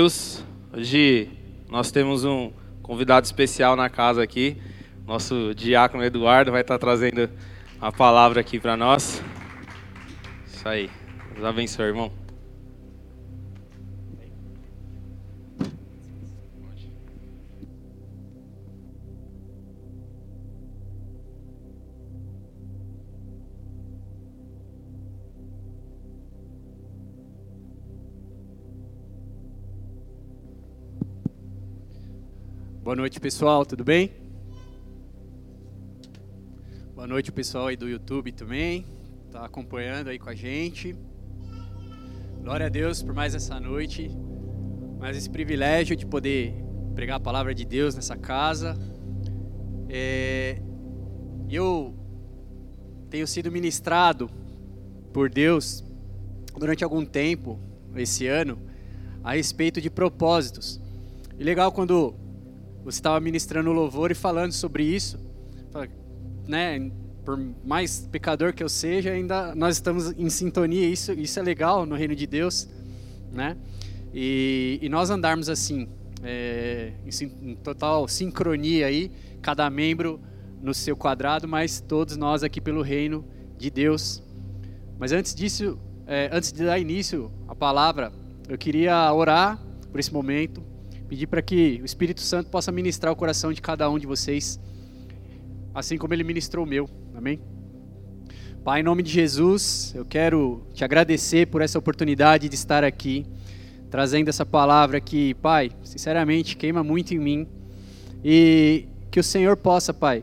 Deus. Hoje nós temos um convidado especial na casa aqui. Nosso diácono Eduardo vai estar trazendo a palavra aqui para nós. Isso aí. Deus abençoe, irmão. Boa noite, pessoal, tudo bem? Boa noite, pessoal aí do YouTube também, tá acompanhando aí com a gente. Glória a Deus por mais essa noite, mais esse privilégio de poder pregar a palavra de Deus nessa casa. É, eu tenho sido ministrado por Deus durante algum tempo, esse ano, a respeito de propósitos. E legal quando você estava ministrando louvor e falando sobre isso, né? Por mais pecador que eu seja, ainda nós estamos em sintonia. Isso, isso é legal no reino de Deus, né? E, e nós andarmos assim, é, em, em total sincronia aí, cada membro no seu quadrado, mas todos nós aqui pelo reino de Deus. Mas antes disso, é, antes de dar início à palavra, eu queria orar por esse momento Pedir para que o Espírito Santo possa ministrar o coração de cada um de vocês, assim como ele ministrou o meu. Amém? Pai, em nome de Jesus, eu quero te agradecer por essa oportunidade de estar aqui, trazendo essa palavra que, Pai, sinceramente queima muito em mim. E que o Senhor possa, Pai,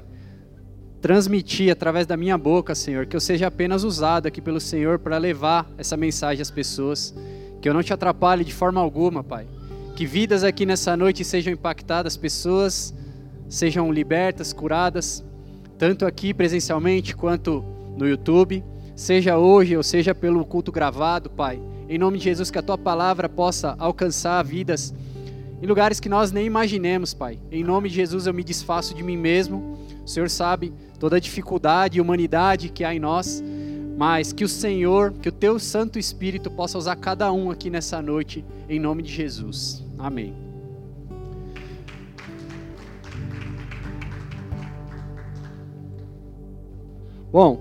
transmitir através da minha boca, Senhor, que eu seja apenas usado aqui pelo Senhor para levar essa mensagem às pessoas. Que eu não te atrapalhe de forma alguma, Pai que vidas aqui nessa noite sejam impactadas, pessoas sejam libertas, curadas, tanto aqui presencialmente quanto no YouTube, seja hoje ou seja pelo culto gravado, Pai. Em nome de Jesus, que a tua palavra possa alcançar vidas em lugares que nós nem imaginemos, Pai. Em nome de Jesus, eu me desfaço de mim mesmo. O Senhor sabe toda a dificuldade e humanidade que há em nós mas que o Senhor, que o teu Santo Espírito possa usar cada um aqui nessa noite, em nome de Jesus. Amém. Bom,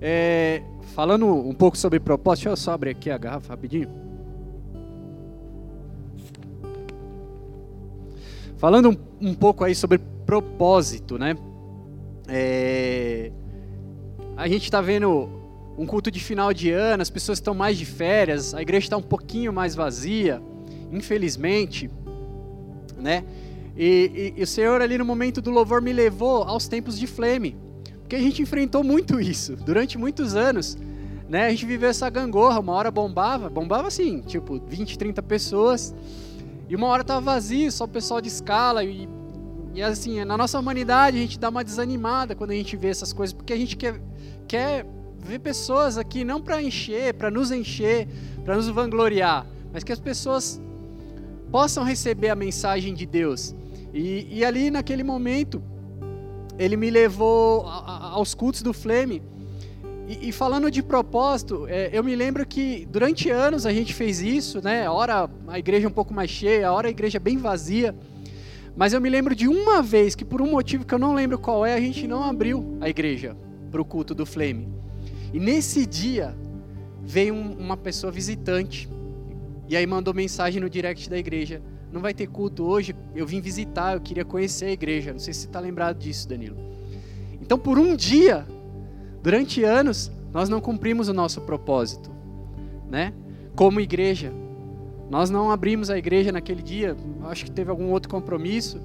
é, falando um pouco sobre propósito, deixa eu só abrir aqui a garrafa rapidinho. Falando um, um pouco aí sobre propósito, né? É, a gente está vendo um culto de final de ano, as pessoas estão mais de férias, a igreja está um pouquinho mais vazia, infelizmente, né? E, e, e, o Senhor ali no momento do louvor me levou aos tempos de Flame, porque a gente enfrentou muito isso durante muitos anos, né? A gente viveu essa gangorra, uma hora bombava, bombava assim, tipo 20, 30 pessoas, e uma hora tava vazio, só o pessoal de escala e, e assim, na nossa humanidade a gente dá uma desanimada quando a gente vê essas coisas, porque a gente quer quer ver pessoas aqui não para encher, para nos encher, para nos vangloriar, mas que as pessoas possam receber a mensagem de Deus. E, e ali naquele momento, ele me levou aos cultos do Flame. E, e falando de propósito, é, eu me lembro que durante anos a gente fez isso, né? Hora a igreja um pouco mais cheia, a hora a igreja bem vazia. Mas eu me lembro de uma vez que, por um motivo que eu não lembro qual é, a gente não abriu a igreja para o culto do Flame. E nesse dia veio um, uma pessoa visitante e aí mandou mensagem no direct da igreja. Não vai ter culto hoje, eu vim visitar, eu queria conhecer a igreja. Não sei se você está lembrado disso, Danilo. Então, por um dia, durante anos, nós não cumprimos o nosso propósito, né? Como igreja. Nós não abrimos a igreja naquele dia, acho que teve algum outro compromisso,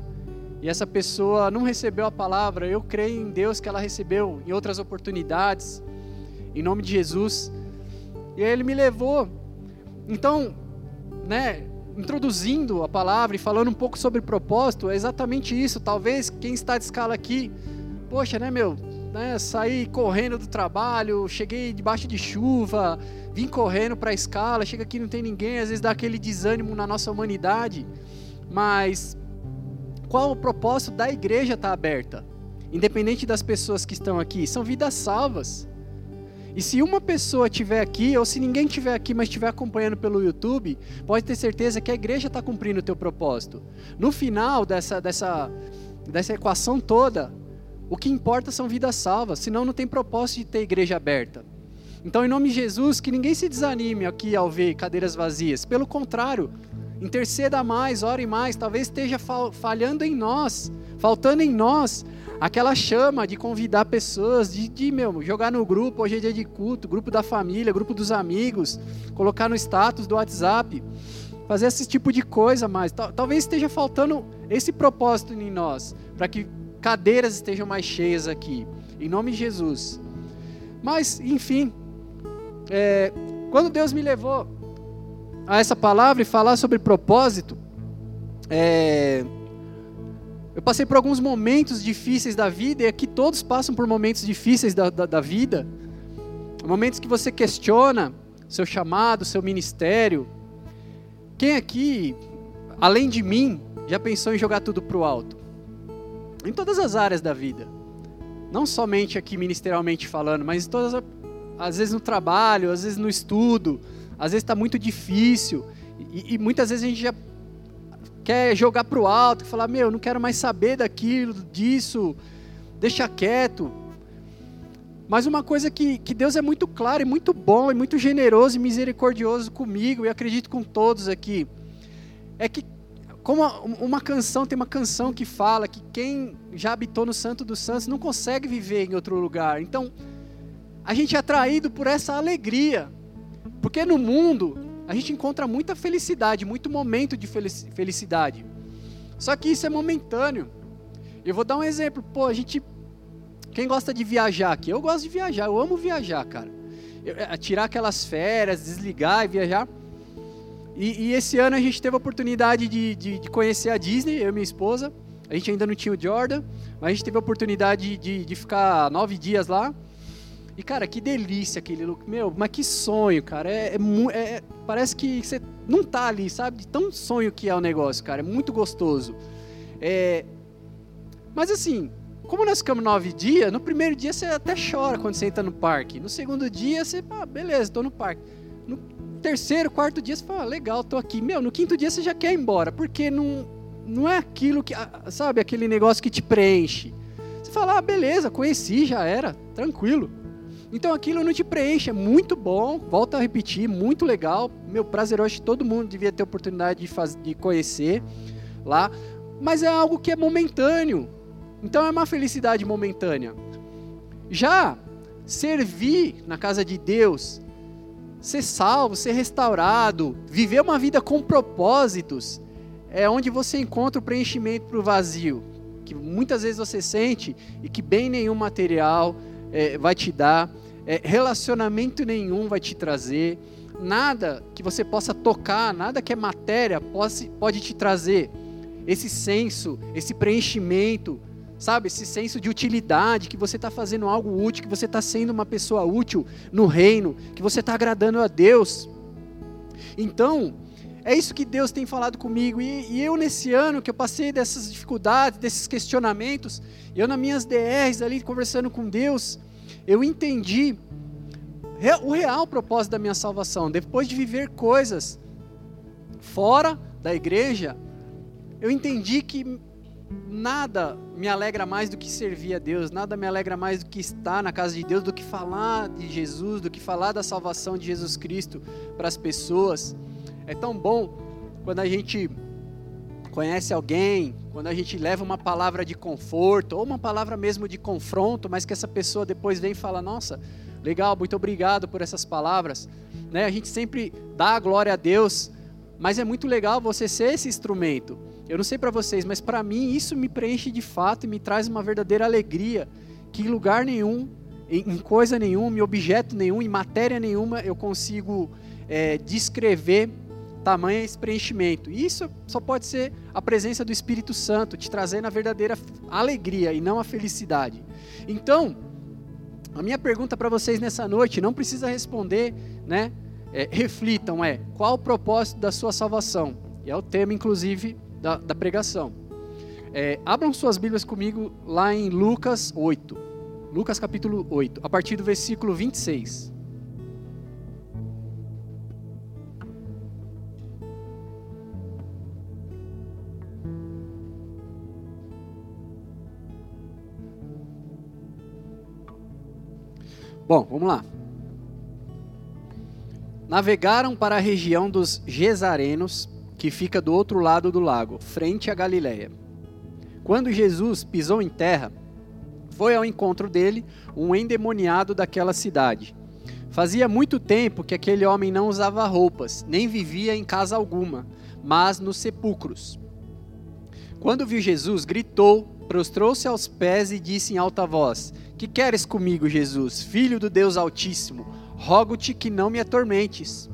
e essa pessoa não recebeu a palavra. Eu creio em Deus que ela recebeu em outras oportunidades em nome de Jesus. E aí ele me levou. Então, né, introduzindo a palavra e falando um pouco sobre propósito, é exatamente isso. Talvez quem está de escala aqui, poxa, né, meu, né, saí correndo do trabalho, cheguei debaixo de chuva, vim correndo para a escala, chega aqui não tem ninguém, às vezes dá aquele desânimo na nossa humanidade. Mas qual o propósito da igreja estar tá aberta? Independente das pessoas que estão aqui, são vidas salvas. E se uma pessoa estiver aqui, ou se ninguém estiver aqui, mas estiver acompanhando pelo YouTube, pode ter certeza que a igreja está cumprindo o teu propósito. No final dessa, dessa, dessa equação toda, o que importa são vidas salvas, senão não tem propósito de ter igreja aberta. Então, em nome de Jesus, que ninguém se desanime aqui ao ver cadeiras vazias. Pelo contrário, interceda mais, ore mais. Talvez esteja falhando em nós, faltando em nós aquela chama de convidar pessoas, de, de meu, jogar no grupo, hoje é dia de culto, grupo da família, grupo dos amigos, colocar no status do WhatsApp, fazer esse tipo de coisa mais. Talvez esteja faltando esse propósito em nós, para que cadeiras estejam mais cheias aqui, em nome de Jesus. Mas, enfim, é, quando Deus me levou a essa palavra e falar sobre propósito, é, eu passei por alguns momentos difíceis da vida, e aqui todos passam por momentos difíceis da, da, da vida. Momentos que você questiona seu chamado, seu ministério. Quem aqui, além de mim, já pensou em jogar tudo para o alto? Em todas as áreas da vida. Não somente aqui ministerialmente falando, mas todas às vezes no trabalho, às vezes no estudo, às vezes está muito difícil. E, e, muitas vezes a gente já quer jogar para o alto, falar, meu, não quero mais saber daquilo, disso, deixa quieto. Mas uma coisa que, que Deus é muito claro e muito bom e muito generoso e misericordioso comigo, e acredito com todos aqui, é que como uma canção, tem uma canção que fala que quem já habitou no Santo dos Santos não consegue viver em outro lugar. Então, a gente é atraído por essa alegria. Porque no mundo, a gente encontra muita felicidade, muito momento de felicidade. Só que isso é momentâneo. Eu vou dar um exemplo. Pô, a gente. Quem gosta de viajar aqui? Eu gosto de viajar, eu amo viajar, cara. Eu, é, tirar aquelas férias, desligar e viajar. E, e, esse ano a gente teve a oportunidade de, de, de, conhecer a Disney, eu e minha esposa. A gente ainda não tinha o Jordan, mas a gente teve a oportunidade de, de ficar nove dias lá. E, cara, que delícia aquele look. Meu, mas que sonho, cara. É, é, é, parece que você não tá ali, sabe? De tão sonho que é o negócio, cara. É muito gostoso. É, mas assim, como nós ficamos nove dias, no primeiro dia você até chora quando você entra no parque. No segundo dia você, ah, beleza, tô no parque. No terceiro, quarto dia você fala, ah, legal, tô aqui. Meu, no quinto dia você já quer ir embora, porque não, não é aquilo que, ah, sabe, aquele negócio que te preenche. Você fala, ah, beleza, conheci, já era, tranquilo. Então aquilo não te preenche, é muito bom, volta a repetir, muito legal. Meu prazer, eu acho que todo mundo devia ter oportunidade de, fazer, de conhecer lá, mas é algo que é momentâneo. Então é uma felicidade momentânea. Já servir na casa de Deus, ser salvo, ser restaurado, viver uma vida com propósitos, é onde você encontra o preenchimento para o vazio, que muitas vezes você sente e que bem nenhum material é, vai te dar é, relacionamento nenhum vai te trazer, nada que você possa tocar, nada que é matéria pode, pode te trazer esse senso, esse preenchimento, sabe? Esse senso de utilidade, que você está fazendo algo útil, que você está sendo uma pessoa útil no reino, que você está agradando a Deus. Então, é isso que Deus tem falado comigo. E, e, eu, nesse ano que eu passei dessas dificuldades, desses questionamentos, eu, nas minhas DRs ali, conversando com Deus, eu entendi o real propósito da minha salvação. Depois de viver coisas fora da igreja, eu entendi que nada me alegra mais do que servir a Deus, nada me alegra mais do que estar na casa de Deus, do que falar de Jesus, do que falar da salvação de Jesus Cristo para as pessoas. É tão bom quando a gente conhece alguém, quando a gente leva uma palavra de conforto, ou uma palavra mesmo de confronto, mas que essa pessoa depois vem e fala: Nossa, legal, muito obrigado por essas palavras. Né? A gente sempre dá a glória a Deus, mas é muito legal você ser esse instrumento. Eu não sei para vocês, mas para mim isso me preenche de fato e me traz uma verdadeira alegria que em lugar nenhum, em coisa nenhuma, em objeto nenhum, em matéria nenhuma eu consigo é, descrever tamanho esse preenchimento. E isso só pode ser a presença do Espírito Santo te trazendo a verdadeira alegria e não a felicidade. Então, a minha pergunta para vocês nessa noite, não precisa responder, né? É, reflitam, é qual o propósito da sua salvação? E é o tema, inclusive, da, da pregação. É, abram suas Bíblias comigo lá em Lucas 8. Lucas capítulo 8, a partir do versículo 26. Bom, vamos lá. Navegaram para a região dos Gesarenos, que fica do outro lado do lago, frente a Galiléia. Quando Jesus pisou em terra, foi ao encontro dele um endemoniado daquela cidade. Fazia muito tempo que aquele homem não usava roupas, nem vivia em casa alguma, mas nos sepulcros. Quando viu Jesus, gritou, prostrou-se aos pés e disse em alta voz: Que queres comigo, Jesus, filho do Deus Altíssimo? Rogo-te que não me atormentes.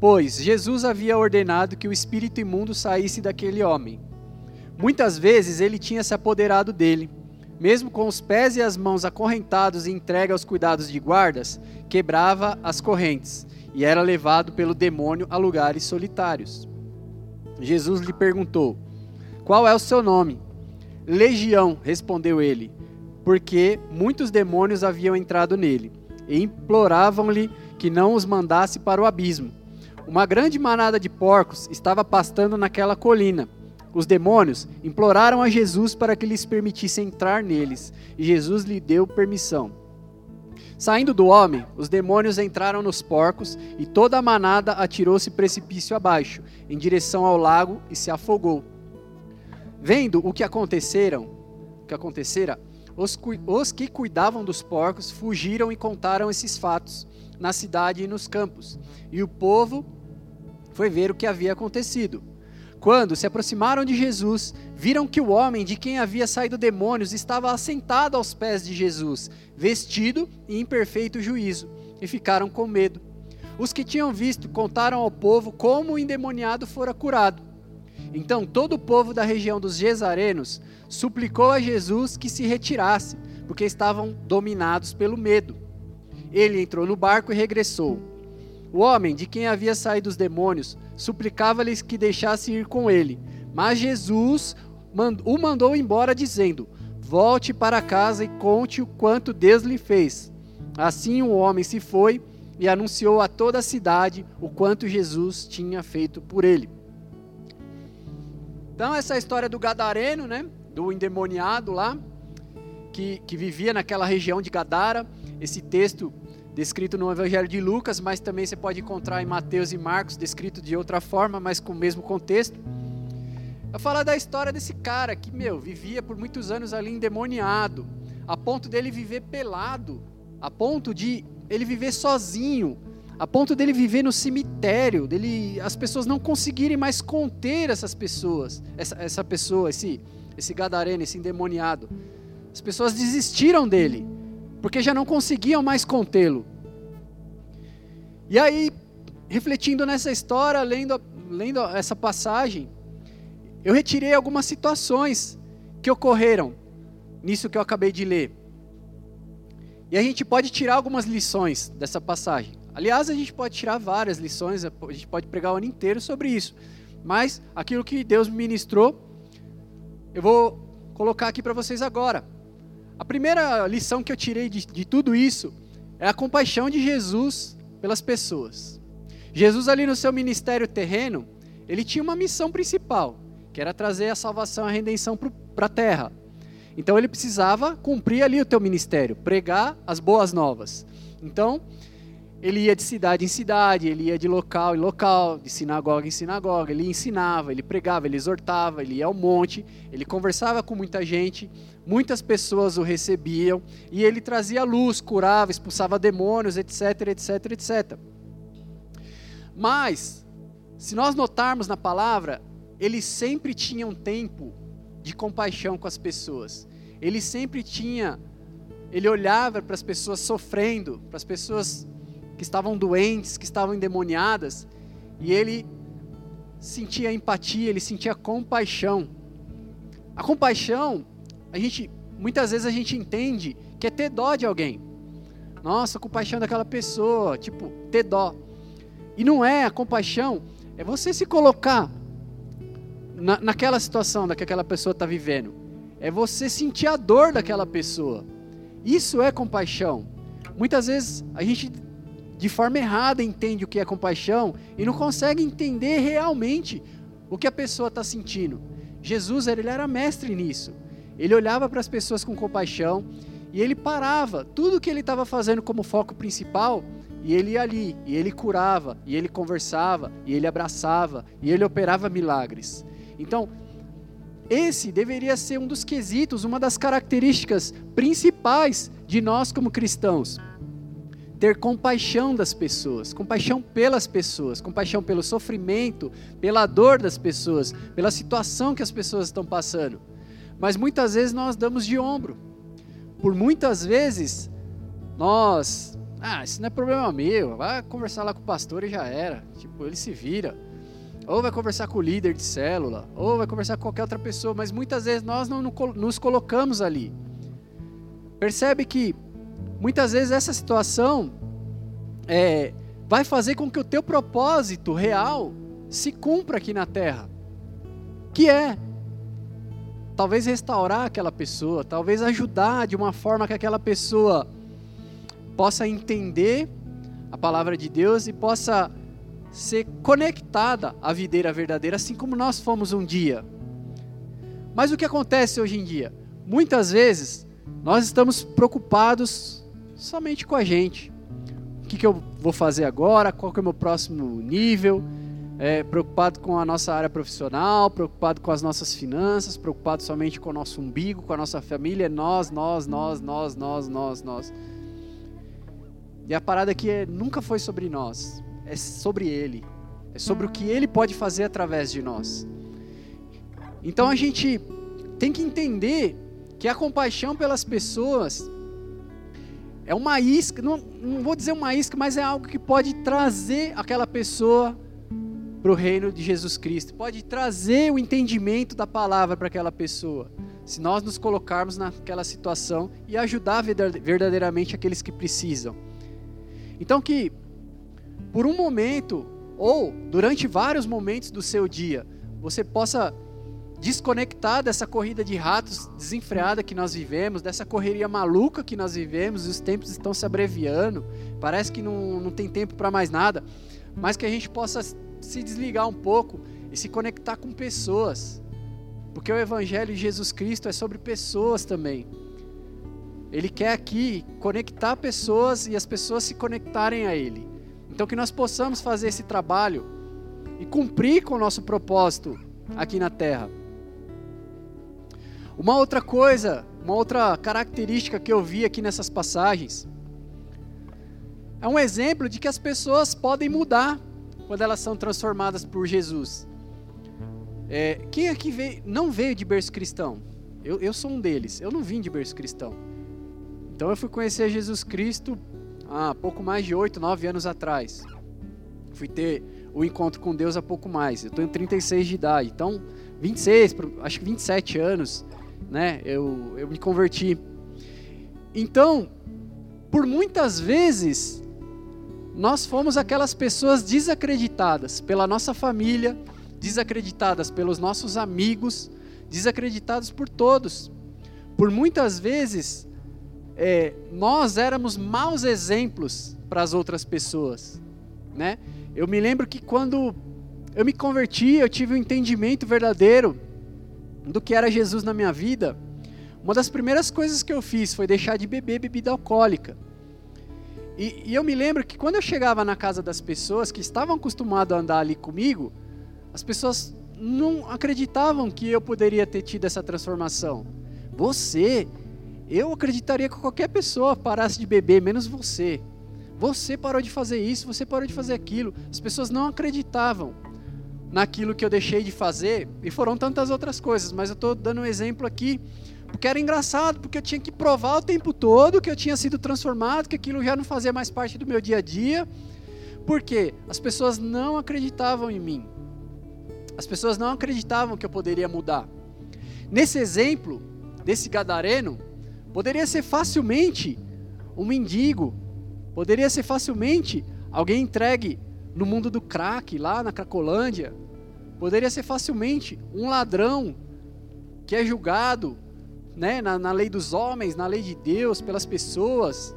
Pois Jesus havia ordenado que o espírito imundo saísse daquele homem. Muitas vezes ele tinha se apoderado dele. Mesmo com os pés e as mãos acorrentados e entregue aos cuidados de guardas, quebrava as correntes e era levado pelo demônio a lugares solitários. Jesus lhe perguntou: Qual é o seu nome? Legião, respondeu ele, porque muitos demônios haviam entrado nele e imploravam-lhe que não os mandasse para o abismo. Uma grande manada de porcos estava pastando naquela colina os demônios imploraram a Jesus para que lhes permitisse entrar neles, e Jesus lhe deu permissão. Saindo do homem, os demônios entraram nos porcos, e toda a manada atirou-se precipício abaixo, em direção ao lago, e se afogou. Vendo o que aconteceram, o que acontecera, os, os que cuidavam dos porcos fugiram e contaram esses fatos na cidade e nos campos, e o povo foi ver o que havia acontecido. Quando se aproximaram de Jesus, viram que o homem de quem havia saído demônios estava assentado aos pés de Jesus, vestido e em perfeito juízo, e ficaram com medo. Os que tinham visto contaram ao povo como o endemoniado fora curado. Então todo o povo da região dos Gesarenos suplicou a Jesus que se retirasse, porque estavam dominados pelo medo. Ele entrou no barco e regressou. O homem de quem havia saído os demônios suplicava-lhes que deixasse ir com ele. Mas Jesus o mandou embora, dizendo: Volte para casa e conte o quanto Deus lhe fez. Assim o homem se foi e anunciou a toda a cidade o quanto Jesus tinha feito por ele. Então, essa é história do Gadareno, né? do endemoniado lá, que, que vivia naquela região de Gadara. Esse texto descrito no Evangelho de Lucas, mas também você pode encontrar em Mateus e Marcos, descrito de outra forma, mas com o mesmo contexto. Eu falar da história desse cara que, meu, vivia por muitos anos ali endemoniado, a ponto dele viver pelado, a ponto de ele viver sozinho, a ponto dele viver no cemitério, dele as pessoas não conseguirem mais conter essas pessoas, essa, essa pessoa, esse, esse gadareno, esse endemoniado. As pessoas desistiram dele porque já não conseguiam mais contê-lo. E aí, refletindo nessa história, lendo, lendo essa passagem, eu retirei algumas situações que ocorreram nisso que eu acabei de ler. E a gente pode tirar algumas lições dessa passagem. Aliás, a gente pode tirar várias lições, a gente pode pregar o ano inteiro sobre isso. Mas aquilo que Deus ministrou, eu vou colocar aqui para vocês agora. A primeira lição que eu tirei de, de tudo isso é a compaixão de Jesus pelas pessoas. Jesus ali no seu ministério terreno, ele tinha uma missão principal, que era trazer a salvação, a redenção para a terra. Então ele precisava cumprir ali o teu ministério, pregar as boas novas. Então, ele ia de cidade em cidade, ele ia de local em local, de sinagoga em sinagoga, ele ensinava, ele pregava, ele exortava, ele ia ao monte, ele conversava com muita gente, muitas pessoas o recebiam e ele trazia luz, curava, expulsava demônios, etc, etc, etc. Mas, se nós notarmos na palavra, ele sempre tinha um tempo de compaixão com as pessoas. Ele sempre tinha, ele olhava para as pessoas sofrendo, para as pessoas que estavam doentes, que estavam endemoniadas, e ele sentia empatia, ele sentia compaixão. A compaixão a gente muitas vezes a gente entende que é ter dó de alguém. Nossa, compaixão daquela pessoa, tipo, ter dó. E não é a compaixão, é você se colocar na, naquela situação que aquela pessoa está vivendo. É você sentir a dor daquela pessoa. Isso é compaixão. Muitas vezes a gente, de forma errada, entende o que é compaixão e não consegue entender realmente o que a pessoa está sentindo. Jesus ele era mestre nisso. Ele olhava para as pessoas com compaixão e ele parava tudo que ele estava fazendo como foco principal e ele ia ali, e ele curava, e ele conversava, e ele abraçava, e ele operava milagres. Então, esse deveria ser um dos quesitos, uma das características principais de nós como cristãos. Ter compaixão das pessoas, compaixão pelas pessoas, compaixão pelo sofrimento, pela dor das pessoas, pela situação que as pessoas estão passando. Mas muitas vezes nós damos de ombro. Por muitas vezes nós, ah, isso não é problema meu, vai conversar lá com o pastor e já era. Tipo, ele se vira ou vai conversar com o líder de célula, ou vai conversar com qualquer outra pessoa, mas muitas vezes nós não nos colocamos ali. Percebe que muitas vezes essa situação é, vai fazer com que o teu propósito real se cumpra aqui na terra, que é talvez restaurar aquela pessoa, talvez ajudar de uma forma que aquela pessoa possa entender a palavra de Deus e possa ser conectada à videira verdadeira, assim como nós fomos um dia. Mas o que acontece hoje em dia? Muitas vezes nós estamos preocupados somente com a gente. O que, que eu vou fazer agora? Qual que é o meu próximo nível? É, preocupado com a nossa área profissional, preocupado com as nossas finanças, preocupado somente com o nosso umbigo, com a nossa família, nós, nós, nós, nós, nós, nós, nós. E a parada aqui é, nunca foi sobre nós é sobre Ele, é sobre o que Ele pode fazer através de nós. Então a gente tem que entender que a compaixão pelas pessoas é uma isca, não, não vou dizer uma isca, mas é algo que pode trazer aquela pessoa para o reino de Jesus Cristo, pode trazer o entendimento da palavra para aquela pessoa, se nós nos colocarmos naquela situação e ajudar verdadeiramente aqueles que precisam. Então que por um momento ou durante vários momentos do seu dia, você possa desconectar dessa corrida de ratos desenfreada que nós vivemos, dessa correria maluca que nós vivemos, os tempos estão se abreviando, parece que não, não tem tempo para mais nada, mas que a gente possa se desligar um pouco e se conectar com pessoas, porque o Evangelho de Jesus Cristo é sobre pessoas também. Ele quer aqui conectar pessoas e as pessoas se conectarem a Ele. Então, que nós possamos fazer esse trabalho e cumprir com o nosso propósito aqui na terra. Uma outra coisa, uma outra característica que eu vi aqui nessas passagens é um exemplo de que as pessoas podem mudar quando elas são transformadas por Jesus. É, quem aqui veio, não veio de berço cristão? Eu, eu sou um deles. Eu não vim de berço cristão. Então eu fui conhecer Jesus Cristo há pouco mais de 8, 9 anos atrás. Fui ter o encontro com Deus há pouco mais. Eu tenho 36 de idade, então 26, acho que 27 anos, né? Eu, eu me converti. Então, por muitas vezes, nós fomos aquelas pessoas desacreditadas pela nossa família, desacreditadas pelos nossos amigos, desacreditados por todos. Por muitas vezes, é, nós éramos maus exemplos para as outras pessoas, né? Eu me lembro que quando eu me converti, eu tive um entendimento verdadeiro do que era Jesus na minha vida. Uma das primeiras coisas que eu fiz foi deixar de beber bebida alcoólica. E, e eu me lembro que quando eu chegava na casa das pessoas que estavam acostumadas a andar ali comigo, as pessoas não acreditavam que eu poderia ter tido essa transformação. Você, eu acreditaria que qualquer pessoa parasse de beber, menos você. Você parou de fazer isso, você parou de fazer aquilo. As pessoas não acreditavam naquilo que eu deixei de fazer e foram tantas outras coisas, mas eu estou dando um exemplo aqui porque era engraçado, porque eu tinha que provar o tempo todo que eu tinha sido transformado, que aquilo já não fazia mais parte do meu dia a dia. Porque as pessoas não acreditavam em mim. As pessoas não acreditavam que eu poderia mudar. Nesse exemplo desse gadareno, Poderia ser facilmente um mendigo, poderia ser facilmente alguém entregue no mundo do crack, lá na Cracolândia. Poderia ser facilmente um ladrão que é julgado né, na, na lei dos homens, na lei de Deus, pelas pessoas.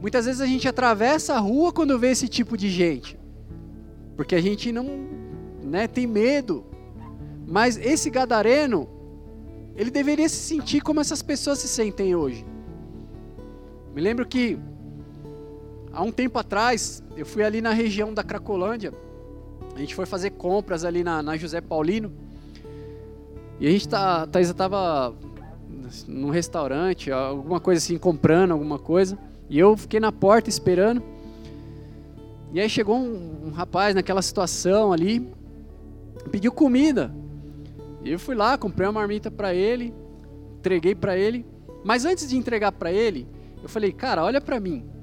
Muitas vezes a gente atravessa a rua quando vê esse tipo de gente, porque a gente não né, tem medo. Mas esse gadareno, ele deveria se sentir como essas pessoas se sentem hoje. Me lembro que há um tempo atrás eu fui ali na região da Cracolândia. A gente foi fazer compras ali na, na José Paulino. E a gente tá, a Thaisa tava num restaurante, alguma coisa assim, comprando alguma coisa. E eu fiquei na porta esperando. E aí chegou um, um rapaz naquela situação ali, pediu comida. E eu fui lá, comprei uma marmita para ele, entreguei para ele. Mas antes de entregar para ele, eu falei, cara, olha para mim.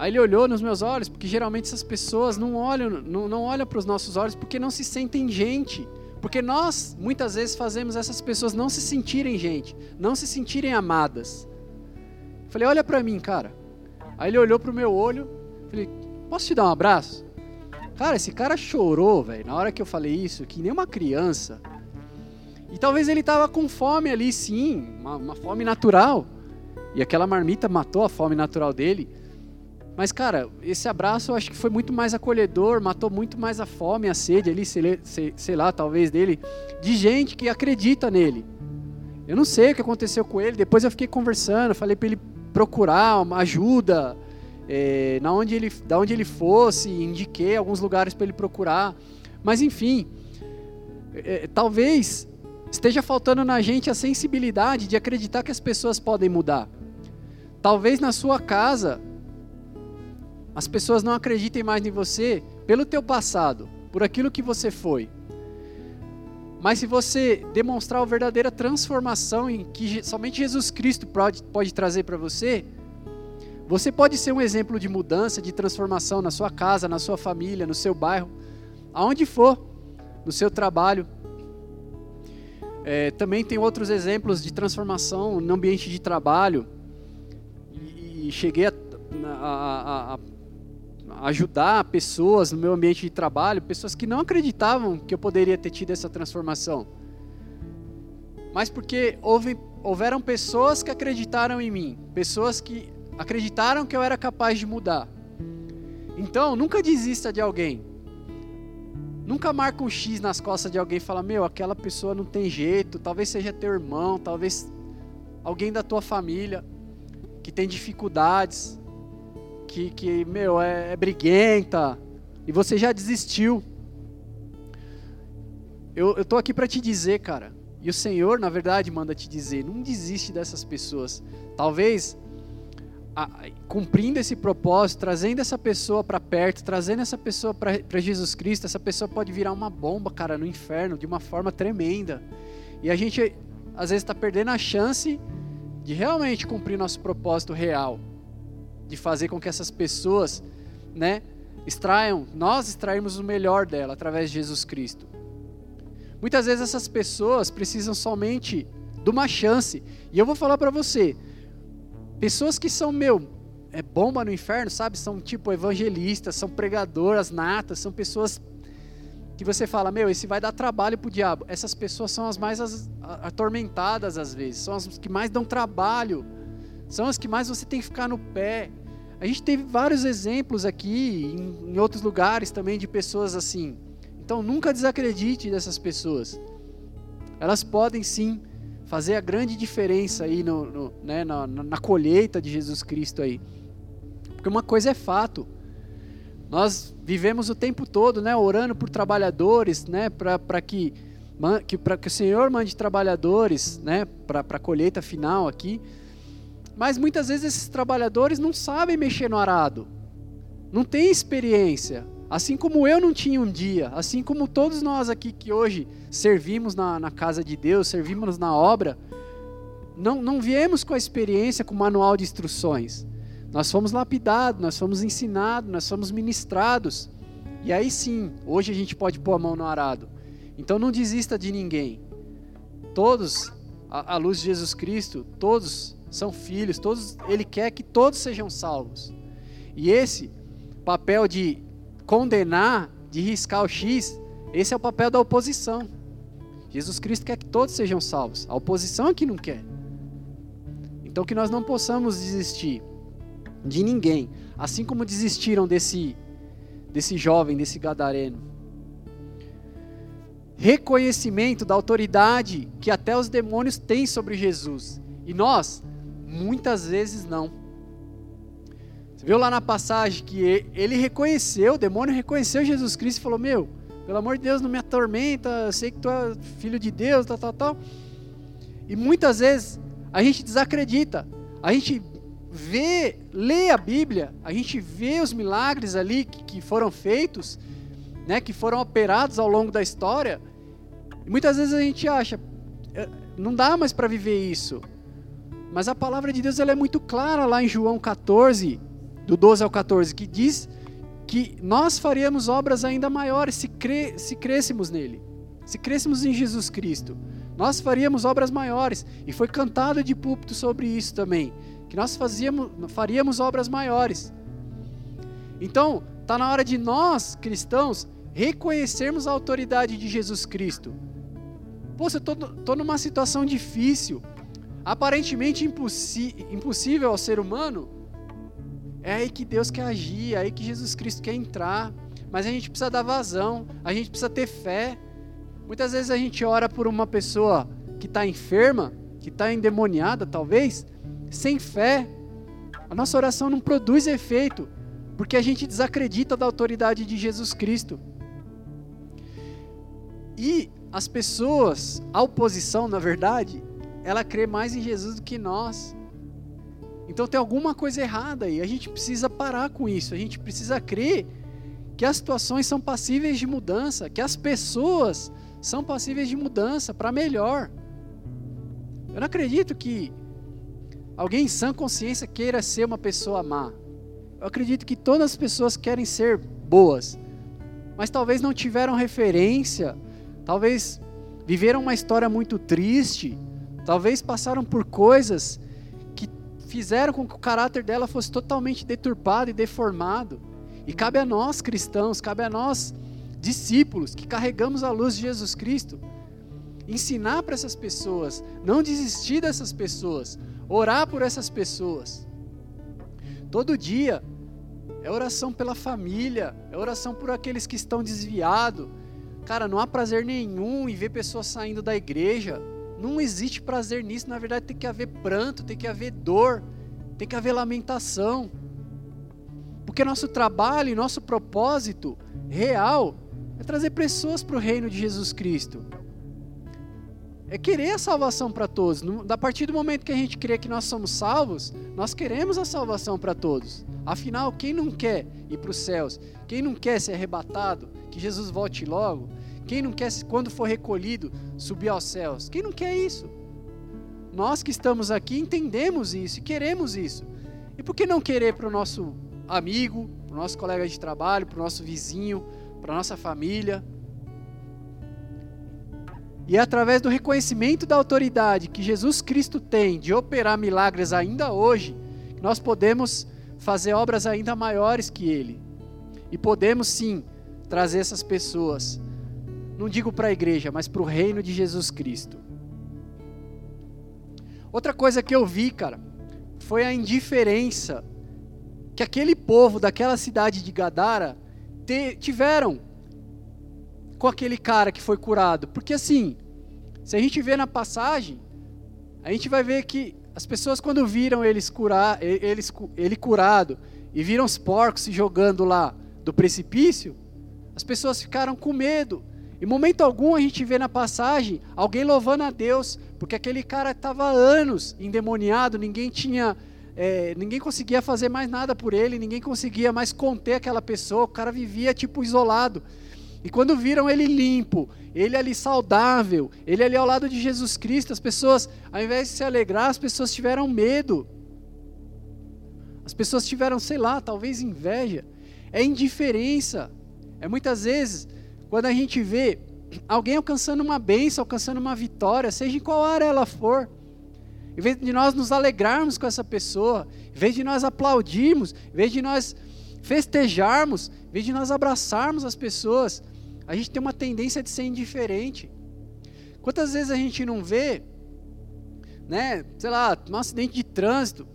Aí ele olhou nos meus olhos, porque geralmente essas pessoas não olham, não, não olham para os nossos olhos porque não se sentem gente. Porque nós, muitas vezes, fazemos essas pessoas não se sentirem gente, não se sentirem amadas. Falei, olha para mim, cara. Aí ele olhou pro meu olho, falei, posso te dar um abraço? Cara, esse cara chorou, velho, na hora que eu falei isso, que nem uma criança. E talvez ele tava com fome ali, sim, uma, uma fome natural. E aquela marmita matou a fome natural dele. Mas, cara, esse abraço eu acho que foi muito mais acolhedor, matou muito mais a fome, a sede ali, sei, lá, talvez dele, de gente que acredita nele. Eu não sei o que aconteceu com ele. Depois eu fiquei conversando, falei para ele procurar uma ajuda, é, na onde ele, da onde ele fosse, indiquei alguns lugares para ele procurar. Mas enfim, é, talvez esteja faltando na gente a sensibilidade de acreditar que as pessoas podem mudar. Talvez na sua casa as pessoas não acreditem mais em você pelo teu passado, por aquilo que você foi. Mas se você demonstrar a verdadeira transformação em que somente Jesus Cristo pode, trazer para você, você pode ser um exemplo de mudança, de transformação na sua casa, na sua família, no seu bairro, aonde for, no seu trabalho. É, também tem outros exemplos de transformação no ambiente de trabalho. E, e cheguei a, a, a, ajudar pessoas no meu ambiente de trabalho, pessoas que não acreditavam que eu poderia ter tido essa transformação. Mas porque houve, houveram pessoas que acreditaram em mim, pessoas que acreditaram que eu era capaz de mudar. Então, nunca desista de alguém. Nunca marca um X nas costas de alguém e fala: Meu, aquela pessoa não tem jeito. Talvez seja teu irmão, talvez alguém da tua família que tem dificuldades que, que meu, é, é briguenta, e você já desistiu. Eu, tô aqui para te dizer, cara, e o Senhor, na verdade, manda te dizer: não desiste dessas pessoas. Talvez, a, cumprindo esse propósito, trazendo essa pessoa para perto, trazendo essa pessoa para Jesus Cristo, essa pessoa pode virar uma bomba, cara, no inferno, de uma forma tremenda. E a gente, às vezes, está perdendo a chance de realmente cumprir nosso propósito real de fazer com que essas pessoas, né, extraiam, nós extrairmos o melhor dela através de Jesus Cristo. Muitas vezes essas pessoas precisam somente de uma chance. E eu vou falar para você, pessoas que são meu, é bomba no inferno, sabe? São tipo evangelistas, são pregadoras natas, são pessoas que você fala, meu, esse vai dar trabalho pro diabo. Essas pessoas são as mais atormentadas às vezes, são as que mais dão trabalho, são as que mais você tem que ficar no pé. A gente teve vários exemplos aqui, em, em outros lugares também, de pessoas assim. Então nunca desacredite dessas pessoas. Elas podem sim fazer a grande diferença aí no, no né, na, na colheita de Jesus Cristo aí. Porque uma coisa é fato. Nós vivemos o tempo todo, né, orando por trabalhadores, né, para que que para que o Senhor mande trabalhadores, né, para a colheita final aqui. Mas muitas vezes esses trabalhadores não sabem mexer no arado, não têm experiência. Assim como eu não tinha um dia, assim como todos nós aqui que hoje servimos na, na casa de Deus, servimos na obra, não, não viemos com a experiência, com o manual de instruções. Nós fomos lapidados, nós fomos ensinados, nós fomos ministrados. E aí sim, hoje a gente pode pôr a mão no arado. Então não desista de ninguém. Todos, à luz de Jesus Cristo, todos são filhos, todos, ele quer que todos sejam salvos. E esse papel de condenar, de riscar o X, esse é o papel da oposição. Jesus Cristo quer que todos sejam salvos. A oposição é que não quer. Então que nós não possamos desistir de ninguém, assim como desistiram desse desse jovem, desse gadareno. Reconhecimento da autoridade que até os demônios têm sobre Jesus. E nós Muitas vezes não. Você viu lá na passagem que ele reconheceu, o demônio reconheceu Jesus Cristo e falou: Meu, pelo amor de Deus, não me atormenta, eu sei que tu é filho de Deus, tal, tal, tal. E muitas vezes a gente desacredita, a gente vê, lê a Bíblia, a gente vê os milagres ali que, que foram feitos, né, que foram operados ao longo da história, e muitas vezes a gente acha, é, não dá mais para viver isso. Mas a palavra de Deus ela é muito clara lá em João 14, do 12 ao 14, que diz que nós faríamos obras ainda maiores se, cre se crêssemos nele, se crêssemos em Jesus Cristo. Nós faríamos obras maiores. E foi cantado de púlpito sobre isso também, que nós fazíamos, faríamos obras maiores. Então, está na hora de nós, cristãos, reconhecermos a autoridade de Jesus Cristo. Pô, eu estou numa situação difícil, aparentemente impossível ao ser humano, é aí que Deus quer agir, é aí que Jesus Cristo quer entrar. Mas a gente precisa dar vazão, a gente precisa ter fé. Muitas vezes a gente ora por uma pessoa que está enferma, que está endemoniada, talvez, sem fé. A nossa oração não produz efeito, porque a gente desacredita da autoridade de Jesus Cristo. E as pessoas, a oposição, na verdade, ela crê mais em Jesus do que nós. Então tem alguma coisa errada aí. A gente precisa parar com isso. A gente precisa crer que as situações são passíveis de mudança, que as pessoas são passíveis de mudança para melhor. Eu não acredito que alguém em sã consciência queira ser uma pessoa má. Eu acredito que todas as pessoas querem ser boas, mas talvez não tiveram referência, talvez viveram uma história muito triste, talvez passaram por coisas fizeram com que o caráter dela fosse totalmente deturpado e deformado. E cabe a nós, cristãos, cabe a nós, discípulos, que carregamos a luz de Jesus Cristo, ensinar para essas pessoas, não desistir dessas pessoas, orar por essas pessoas. Todo dia é oração pela família, é oração por aqueles que estão desviados. Cara, não há prazer nenhum em ver pessoas saindo da igreja, não existe prazer nisso, na verdade tem que haver pranto, tem que haver dor, tem que haver lamentação. Porque nosso trabalho e nosso propósito real é trazer pessoas para o reino de Jesus Cristo. É querer a salvação para todos. A partir do momento que a gente crê que nós somos salvos, nós queremos a salvação para todos. Afinal, quem não quer ir para os céus? Quem não quer ser arrebatado? Que Jesus volte logo? Quem não quer, quando for recolhido, subir aos céus? Quem não quer isso? Nós que estamos aqui entendemos isso e queremos isso. E por que não querer para o nosso amigo, para o nosso colega de trabalho, para o nosso vizinho, para a nossa família? E é através do reconhecimento da autoridade que Jesus Cristo tem de operar milagres ainda hoje, nós podemos fazer obras ainda maiores que Ele. E podemos sim trazer essas pessoas não digo para a igreja, mas para o reino de Jesus Cristo. Outra coisa que eu vi, cara, foi a indiferença que aquele povo daquela cidade de Gadara te, tiveram com aquele cara que foi curado. Porque assim, se a gente vê na passagem, a gente vai ver que as pessoas quando viram eles curar, eles, ele curado e viram os porcos se jogando lá do precipício, as pessoas ficaram com medo em momento algum a gente vê na passagem alguém louvando a Deus, porque aquele cara estava anos endemoniado, ninguém tinha, é, ninguém conseguia fazer mais nada por ele, ninguém conseguia mais conter aquela pessoa, o cara vivia tipo isolado. E quando viram ele limpo, ele ali saudável, ele ali ao lado de Jesus Cristo, as pessoas, ao invés de se alegrar, as pessoas tiveram medo. As pessoas tiveram, sei lá, talvez inveja. É indiferença. É muitas vezes quando a gente vê alguém alcançando uma bênção, alcançando uma vitória, seja em qual área ela for, em vez de nós nos alegrarmos com essa pessoa, em vez de nós aplaudirmos, em vez de nós festejarmos, em vez de nós abraçarmos as pessoas, a gente tem uma tendência de ser indiferente. Quantas vezes a gente não vê, né, sei lá, um acidente de trânsito,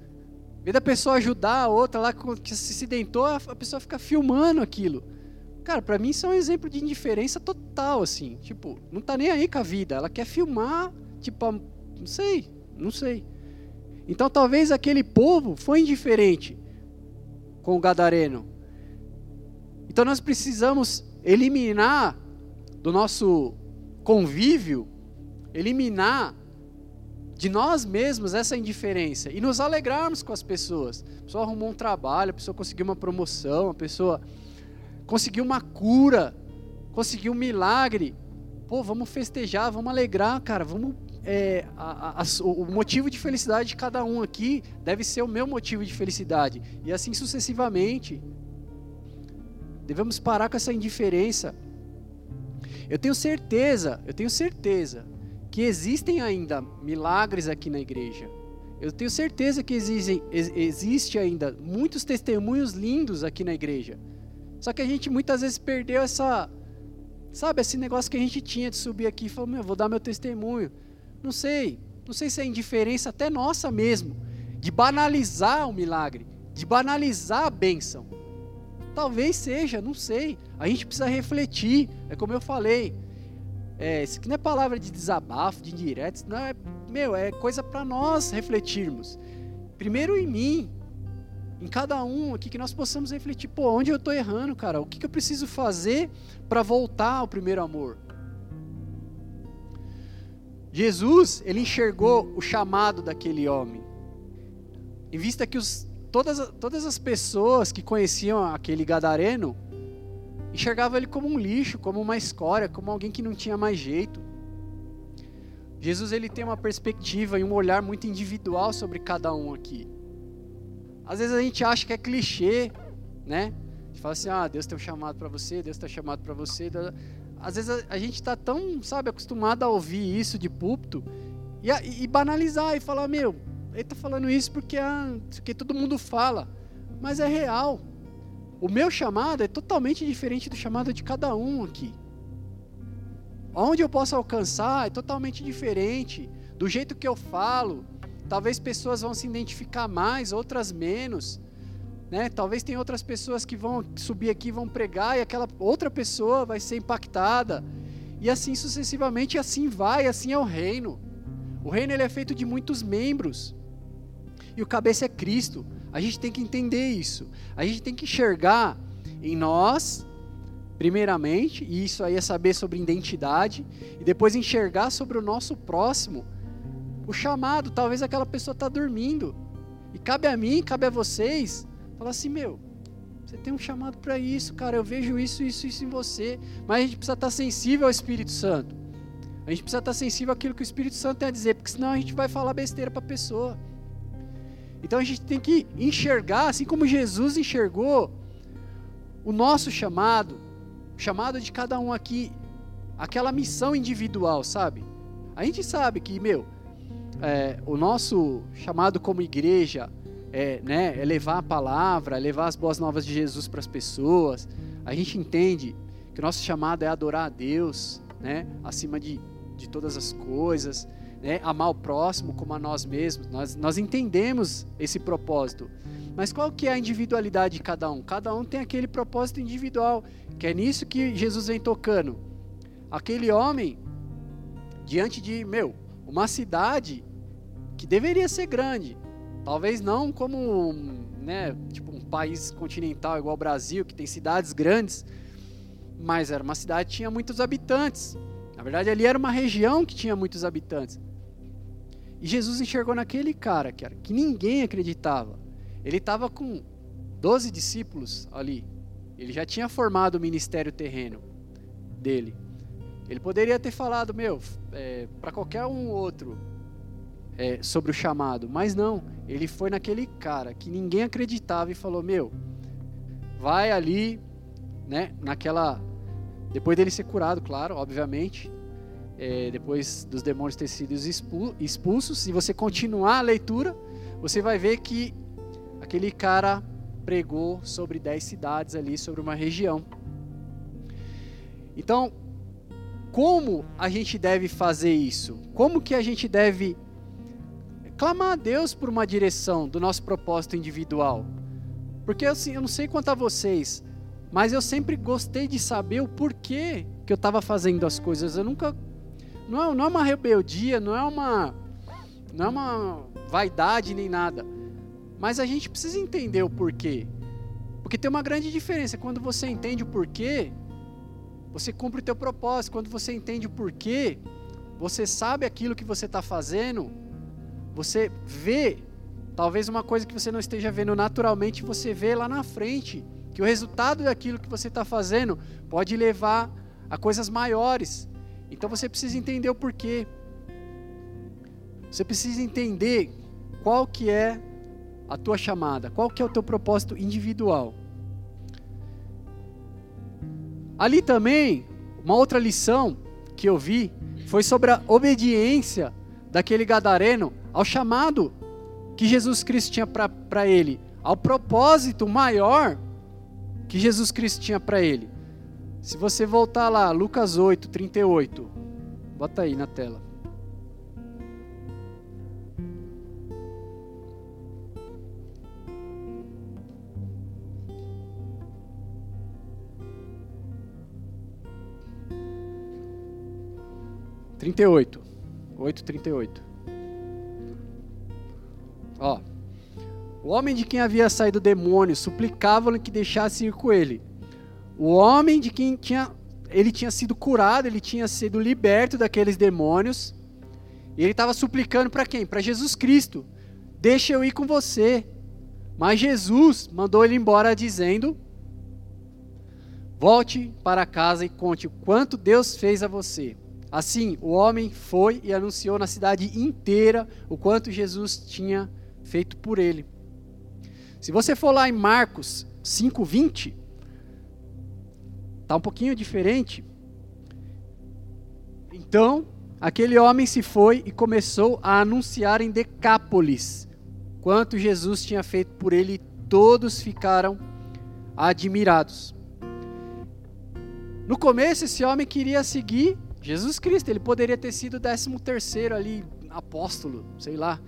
em vez da pessoa ajudar a outra lá que se acidentou, a pessoa fica filmando aquilo. Cara, para mim isso é um exemplo de indiferença total, assim. Tipo, não tá nem aí com a vida. Ela quer filmar, tipo, não sei, não sei. Então talvez aquele povo foi indiferente com o gadareno. Então nós precisamos eliminar do nosso convívio, eliminar de nós mesmos essa indiferença e nos alegrarmos com as pessoas. A pessoa arrumou um trabalho, a pessoa conseguiu uma promoção, a pessoa conseguiu uma cura, conseguiu um milagre. Pô, vamos festejar, vamos alegrar, cara, vamos. É, a, a, o motivo de felicidade de cada um aqui deve ser o meu motivo de felicidade. E assim sucessivamente. Devemos parar com essa indiferença. Eu tenho certeza, eu tenho certeza que existem ainda milagres aqui na igreja. Eu tenho certeza que existem, existe ainda muitos testemunhos lindos aqui na igreja. Só que a gente muitas vezes perdeu essa, sabe, esse negócio que a gente tinha de subir aqui e falar, meu, vou dar meu testemunho. Não sei, não sei se é indiferença até nossa mesmo, de banalizar o milagre, de banalizar a bênção. Talvez seja, não sei. A gente precisa refletir, é como eu falei. É, isso aqui não é palavra de desabafo, de indiretos, não é, meu, é coisa para nós refletirmos. Primeiro em mim, em cada um aqui, que nós possamos refletir, pô, onde eu estou errando, cara? O que, que eu preciso fazer para voltar ao primeiro amor? Jesus, ele enxergou o chamado daquele homem. Em vista que os, todas, todas as pessoas que conheciam aquele gadareno enxergavam ele como um lixo, como uma escória, como alguém que não tinha mais jeito. Jesus ele tem uma perspectiva e um olhar muito individual sobre cada um aqui. Às vezes a gente acha que é clichê, né? A gente fala assim: "Ah, Deus tem um chamado para você, Deus está chamado para você". Às vezes a, a gente está tão, sabe, acostumado a ouvir isso de púlpito e, e banalizar e falar: "Meu, ele está falando isso porque, ah, porque todo mundo fala". Mas é real. O meu chamado é totalmente diferente do chamado de cada um aqui. Onde eu posso alcançar é totalmente diferente. Do jeito que eu falo, talvez pessoas vão se identificar mais, outras menos. Né? Talvez tem outras pessoas que vão subir aqui, vão pregar e aquela outra pessoa vai ser impactada. E assim sucessivamente, assim vai, assim é o reino. O reino ele é feito de muitos membros. E o cabeça é Cristo. A gente tem que entender isso. A gente tem que enxergar em nós, primeiramente, e isso aí é saber sobre identidade, e depois enxergar sobre o nosso próximo. O chamado, talvez aquela pessoa está dormindo. E cabe a mim, cabe a vocês, falar assim, meu, você tem um chamado para isso, cara. Eu vejo isso, isso, isso em você. Mas a gente precisa estar tá sensível ao Espírito Santo. A gente precisa estar tá sensível àquilo que o Espírito Santo tem a dizer, porque senão a gente vai falar besteira para a pessoa. Então a gente tem que enxergar, assim como Jesus enxergou, o nosso chamado, o chamado de cada um aqui, aquela missão individual, sabe? A gente sabe que, meu, é, o nosso chamado como igreja é, né, é levar a palavra, é levar as boas novas de Jesus para as pessoas. A gente entende que o nosso chamado é adorar a Deus, né, acima de, de todas as coisas né, amar o próximo como a nós mesmos. Nós, nós entendemos esse propósito. Mas qual que é a individualidade de cada um? Cada um tem aquele propósito individual, que é nisso que Jesus vem tocando. Aquele homem, diante de, meu, uma cidade que deveria ser grande, talvez não como, né, tipo um país continental igual o Brasil, que tem cidades grandes, mas era uma cidade que tinha muitos habitantes. Na verdade, ali era uma região que tinha muitos habitantes. E Jesus enxergou naquele cara, cara que ninguém acreditava. Ele estava com 12 discípulos ali. Ele já tinha formado o ministério terreno dele. Ele poderia ter falado, meu, é, para qualquer um outro é, sobre o chamado, mas não. Ele foi naquele cara que ninguém acreditava e falou, meu, vai ali, né, naquela. Depois dele ser curado, claro, obviamente, é, depois dos demônios terem sido expulsos, se você continuar a leitura, você vai ver que aquele cara pregou sobre dez cidades ali, sobre uma região. Então, como a gente deve fazer isso? Como que a gente deve clamar a Deus por uma direção do nosso propósito individual? Porque assim, eu não sei quanto a vocês, mas eu sempre gostei de saber o porquê que eu estava fazendo as coisas. Eu nunca não é, não é uma rebeldia, não é uma, não é uma vaidade nem nada. Mas a gente precisa entender o porquê. Porque tem uma grande diferença. Quando você entende o porquê, você cumpre o teu propósito. Quando você entende o porquê, você sabe aquilo que você está fazendo, você vê, talvez uma coisa que você não esteja vendo naturalmente, você vê lá na frente, que o resultado daquilo que você está fazendo pode levar a coisas maiores. Então você precisa entender o porquê. Você precisa entender qual que é a tua chamada, qual que é o teu propósito individual. Ali também, uma outra lição que eu vi foi sobre a obediência daquele gadareno ao chamado que Jesus Cristo tinha para ele, ao propósito maior que Jesus Cristo tinha para ele. Se você voltar lá, Lucas 8, 38, bota aí na tela. Trinta e oito, oito trinta e oito. Ó, o homem de quem havia saído o demônio suplicava-lhe que deixasse ir com ele. O homem de quem tinha, ele tinha sido curado, ele tinha sido liberto daqueles demônios. E ele estava suplicando para quem? Para Jesus Cristo. Deixa eu ir com você. Mas Jesus mandou ele embora dizendo: Volte para casa e conte o quanto Deus fez a você. Assim, o homem foi e anunciou na cidade inteira o quanto Jesus tinha feito por ele. Se você for lá em Marcos 5:20, Está um pouquinho diferente. Então, aquele homem se foi e começou a anunciar em Decápolis quanto Jesus tinha feito por ele, e todos ficaram admirados. No começo, esse homem queria seguir Jesus Cristo, ele poderia ter sido o décimo terceiro ali, apóstolo, sei lá.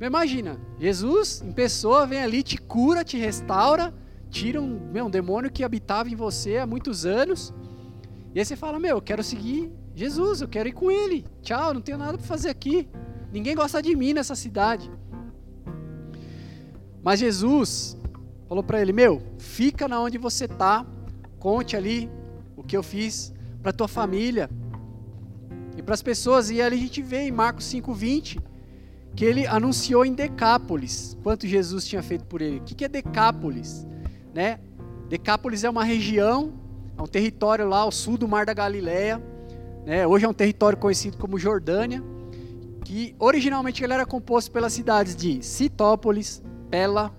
Mas imagina, Jesus em pessoa vem ali, te cura, te restaura, tira um, meu, um demônio que habitava em você há muitos anos. E aí você fala: Meu, eu quero seguir Jesus, eu quero ir com Ele. Tchau, não tenho nada para fazer aqui. Ninguém gosta de mim nessa cidade. Mas Jesus falou para ele: Meu, fica na onde você tá, conte ali o que eu fiz para tua família e para as pessoas. E ali a gente vê em Marcos 5:20 que ele anunciou em Decápolis quanto Jesus tinha feito por ele. O que é Decápolis? né? Decápolis é uma região, é um território lá ao sul do Mar da Galileia, né? Hoje é um território conhecido como Jordânia, que originalmente ele era composto pelas cidades de Citópolis, Pela,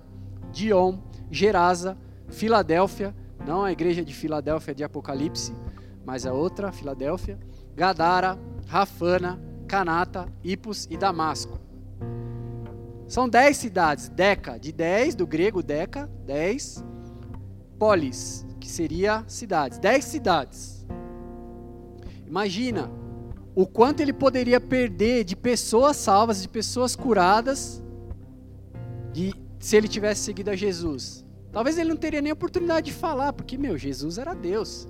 Dion, Gerasa, Filadélfia, não a igreja de Filadélfia de Apocalipse, mas a outra, Filadélfia, Gadara, Rafana, Canata, Ipos e Damasco. São dez cidades, Deca, de dez, do grego Deca, dez, polis, que seria cidades, dez cidades. Imagina o quanto ele poderia perder de pessoas salvas, de pessoas curadas, de, se ele tivesse seguido a Jesus. Talvez ele não teria nem oportunidade de falar, porque, meu, Jesus era Deus.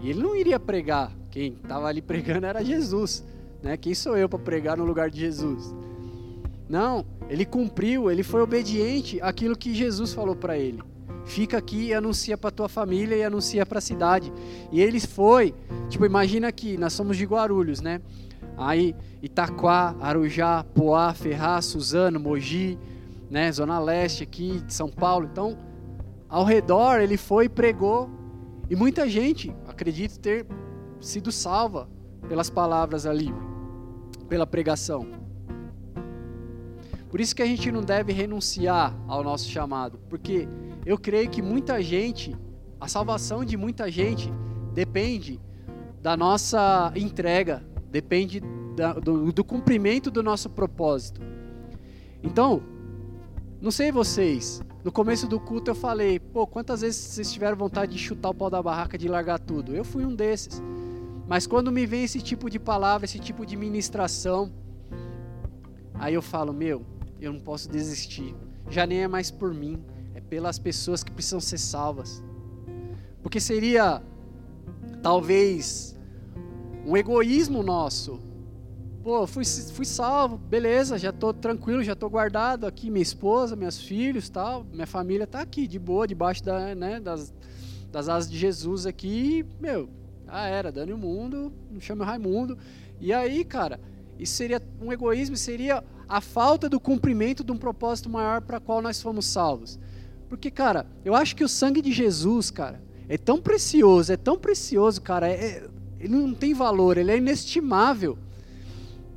E ele não iria pregar. Quem estava ali pregando era Jesus. Né? Quem sou eu para pregar no lugar de Jesus? Não, ele cumpriu, ele foi obediente àquilo que Jesus falou para ele fica aqui e anuncia para tua família e anuncia para a cidade. E eles foi, tipo, imagina aqui, nós somos de Guarulhos, né? Aí Itaquá, Arujá, Poá, Ferraz, Suzano, Mogi, né, Zona Leste aqui de São Paulo. Então, ao redor ele foi e pregou e muita gente, acredito ter sido salva pelas palavras ali, pela pregação. Por isso que a gente não deve renunciar ao nosso chamado, porque eu creio que muita gente, a salvação de muita gente depende da nossa entrega, depende da, do, do cumprimento do nosso propósito. Então, não sei vocês, no começo do culto eu falei, pô, quantas vezes vocês tiveram vontade de chutar o pau da barraca, de largar tudo? Eu fui um desses. Mas quando me vem esse tipo de palavra, esse tipo de ministração, aí eu falo, meu, eu não posso desistir. Já nem é mais por mim, pelas pessoas que precisam ser salvas. Porque seria talvez um egoísmo nosso Pô, fui, fui salvo, beleza, já tô tranquilo, já tô guardado aqui, minha esposa, meus filhos, tal, minha família tá aqui de boa, debaixo da, né, das, das asas de Jesus aqui, meu, ah, era, dane o mundo, não chame o Raimundo. E aí, cara, isso seria um egoísmo, seria a falta do cumprimento de um propósito maior para qual nós fomos salvos. Porque, cara, eu acho que o sangue de Jesus, cara, é tão precioso, é tão precioso, cara, é, é ele não tem valor, ele é inestimável.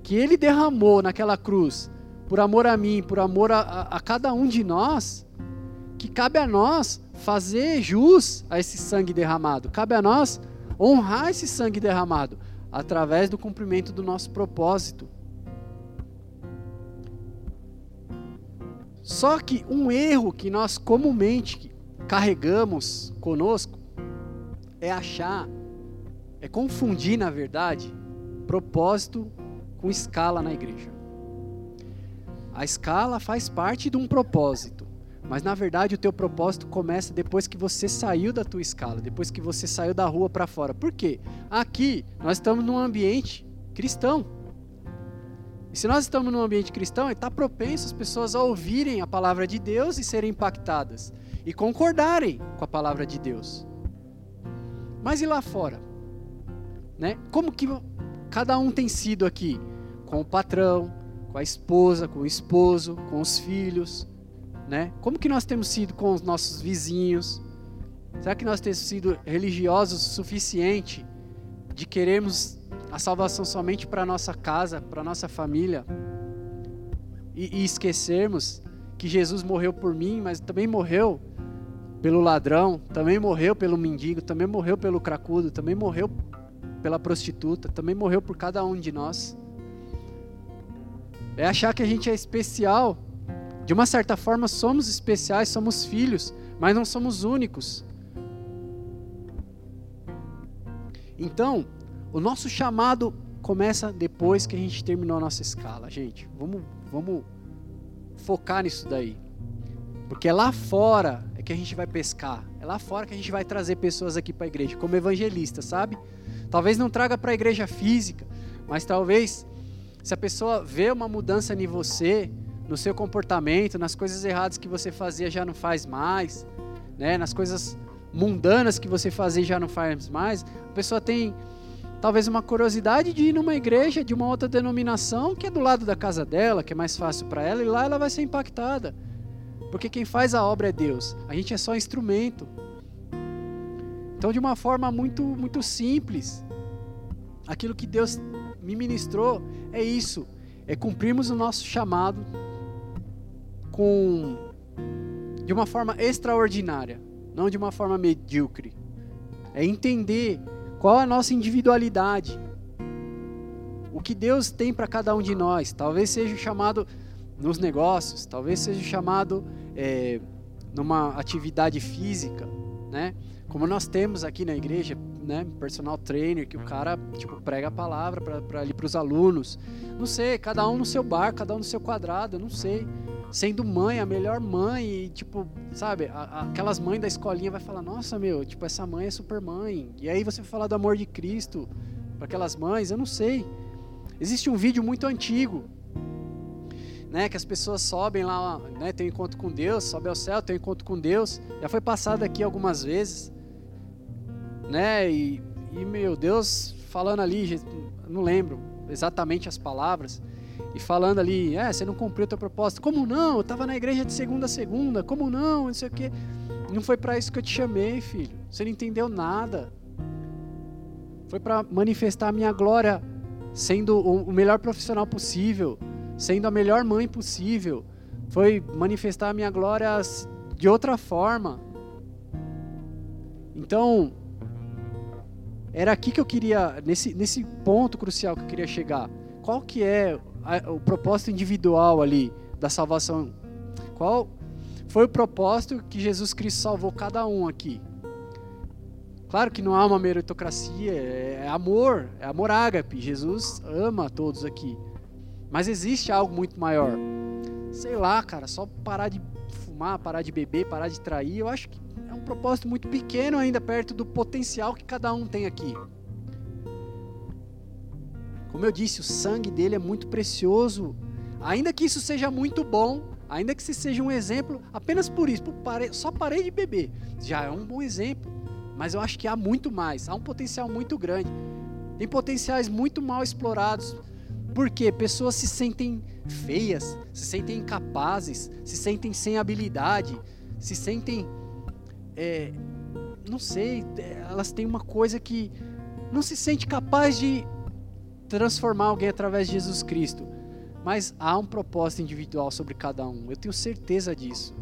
Que ele derramou naquela cruz, por amor a mim, por amor a, a, a cada um de nós, que cabe a nós fazer jus a esse sangue derramado, cabe a nós honrar esse sangue derramado através do cumprimento do nosso propósito. Só que um erro que nós comumente carregamos conosco é achar, é confundir, na verdade, propósito com escala na igreja. A escala faz parte de um propósito. Mas na verdade o teu propósito começa depois que você saiu da tua escala, depois que você saiu da rua para fora. Por quê? Aqui nós estamos num ambiente cristão. E se nós estamos num ambiente cristão, está propenso as pessoas a ouvirem a palavra de Deus e serem impactadas e concordarem com a palavra de Deus. Mas e lá fora? Né? Como que cada um tem sido aqui? Com o patrão, com a esposa, com o esposo, com os filhos, né? Como que nós temos sido com os nossos vizinhos? Será que nós temos sido religiosos o suficiente de queremos a salvação somente para nossa casa, para nossa família? E, e esquecermos que Jesus morreu por mim, mas também morreu pelo ladrão, também morreu pelo mendigo, também morreu pelo cracudo, também morreu pela prostituta, também morreu por cada um de nós. É achar que a gente é especial de uma certa forma, somos especiais, somos filhos, mas não somos únicos. Então, o nosso chamado começa depois que a gente terminou a nossa escala, gente. Vamos, vamos focar nisso daí. Porque é lá fora é que a gente vai pescar. É lá fora que a gente vai trazer pessoas aqui para a igreja, como evangelista, sabe? Talvez não traga para a igreja física, mas talvez se a pessoa vê uma mudança em você, no seu comportamento, nas coisas erradas que você fazia já não faz mais, né? nas coisas mundanas que você fazia já não faz mais, a pessoa tem talvez uma curiosidade de ir numa igreja de uma outra denominação que é do lado da casa dela, que é mais fácil para ela, e lá ela vai ser impactada. Porque quem faz a obra é Deus, a gente é só instrumento. Então, de uma forma muito, muito simples, aquilo que Deus me ministrou é isso: é cumprirmos o nosso chamado com de uma forma extraordinária, não de uma forma medíocre. É entender qual a nossa individualidade. O que Deus tem para cada um de nós. Talvez seja chamado nos negócios, talvez seja chamado é, numa atividade física, né? Como nós temos aqui na igreja, né, personal trainer que o cara tipo prega a palavra para ali para os alunos. Não sei, cada um no seu bar, cada um no seu quadrado, não sei sendo mãe, a melhor mãe, e tipo, sabe, a, aquelas mães da escolinha vai falar, nossa meu, tipo, essa mãe é super mãe. E aí você vai falar do amor de Cristo para aquelas mães, eu não sei. Existe um vídeo muito antigo, né, que as pessoas sobem lá, né, tem um encontro com Deus, sobe ao céu, tem um encontro com Deus. Já foi passado aqui algumas vezes, né, e, e meu Deus falando ali, não lembro exatamente as palavras, e falando ali, é, você não cumpriu a tua proposta. Como não? Eu estava na igreja de segunda a segunda. Como não? Não sei o quê. Não foi para isso que eu te chamei, filho. Você não entendeu nada. Foi para manifestar a minha glória sendo o melhor profissional possível, sendo a melhor mãe possível. Foi manifestar a minha glória de outra forma. Então, era aqui que eu queria, nesse, nesse ponto crucial que eu queria chegar. Qual que é o propósito individual ali da salvação. Qual foi o propósito que Jesus Cristo salvou cada um aqui? Claro que não há uma meritocracia, é amor, é amor ágape. Jesus ama todos aqui. Mas existe algo muito maior. Sei lá, cara, só parar de fumar, parar de beber, parar de trair, eu acho que é um propósito muito pequeno ainda perto do potencial que cada um tem aqui. Como eu disse, o sangue dele é muito precioso. Ainda que isso seja muito bom, ainda que isso seja um exemplo, apenas por isso, só parei de beber, já é um bom exemplo. Mas eu acho que há muito mais, há um potencial muito grande. Tem potenciais muito mal explorados. Porque pessoas se sentem feias, se sentem incapazes, se sentem sem habilidade, se sentem. É, não sei, elas têm uma coisa que não se sente capaz de transformar alguém através de Jesus Cristo. Mas há um propósito individual sobre cada um. Eu tenho certeza disso.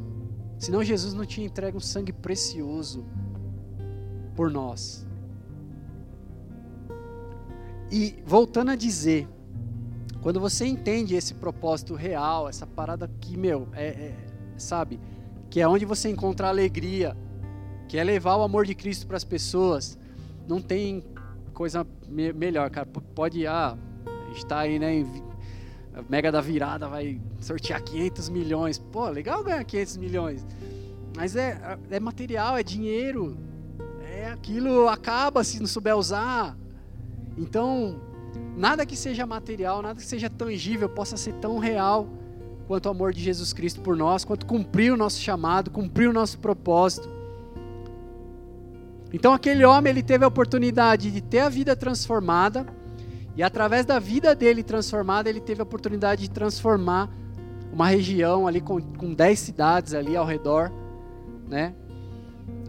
Senão Jesus não tinha entregue um sangue precioso por nós. E voltando a dizer, quando você entende esse propósito real, essa parada que, meu, é, é sabe, que é onde você encontra alegria, que é levar o amor de Cristo para as pessoas, não tem coisa me melhor, cara. Pode, ah, está aí, né, Mega da Virada vai sortear 500 milhões. Pô, legal ganhar 500 milhões. Mas é, é material, é dinheiro. É aquilo acaba se não souber usar. Então, nada que seja material, nada que seja tangível possa ser tão real quanto o amor de Jesus Cristo por nós, quanto cumprir o nosso chamado, cumprir o nosso propósito. Então aquele homem ele teve a oportunidade de ter a vida transformada e através da vida dele transformada ele teve a oportunidade de transformar uma região ali com, com dez cidades ali ao redor, né?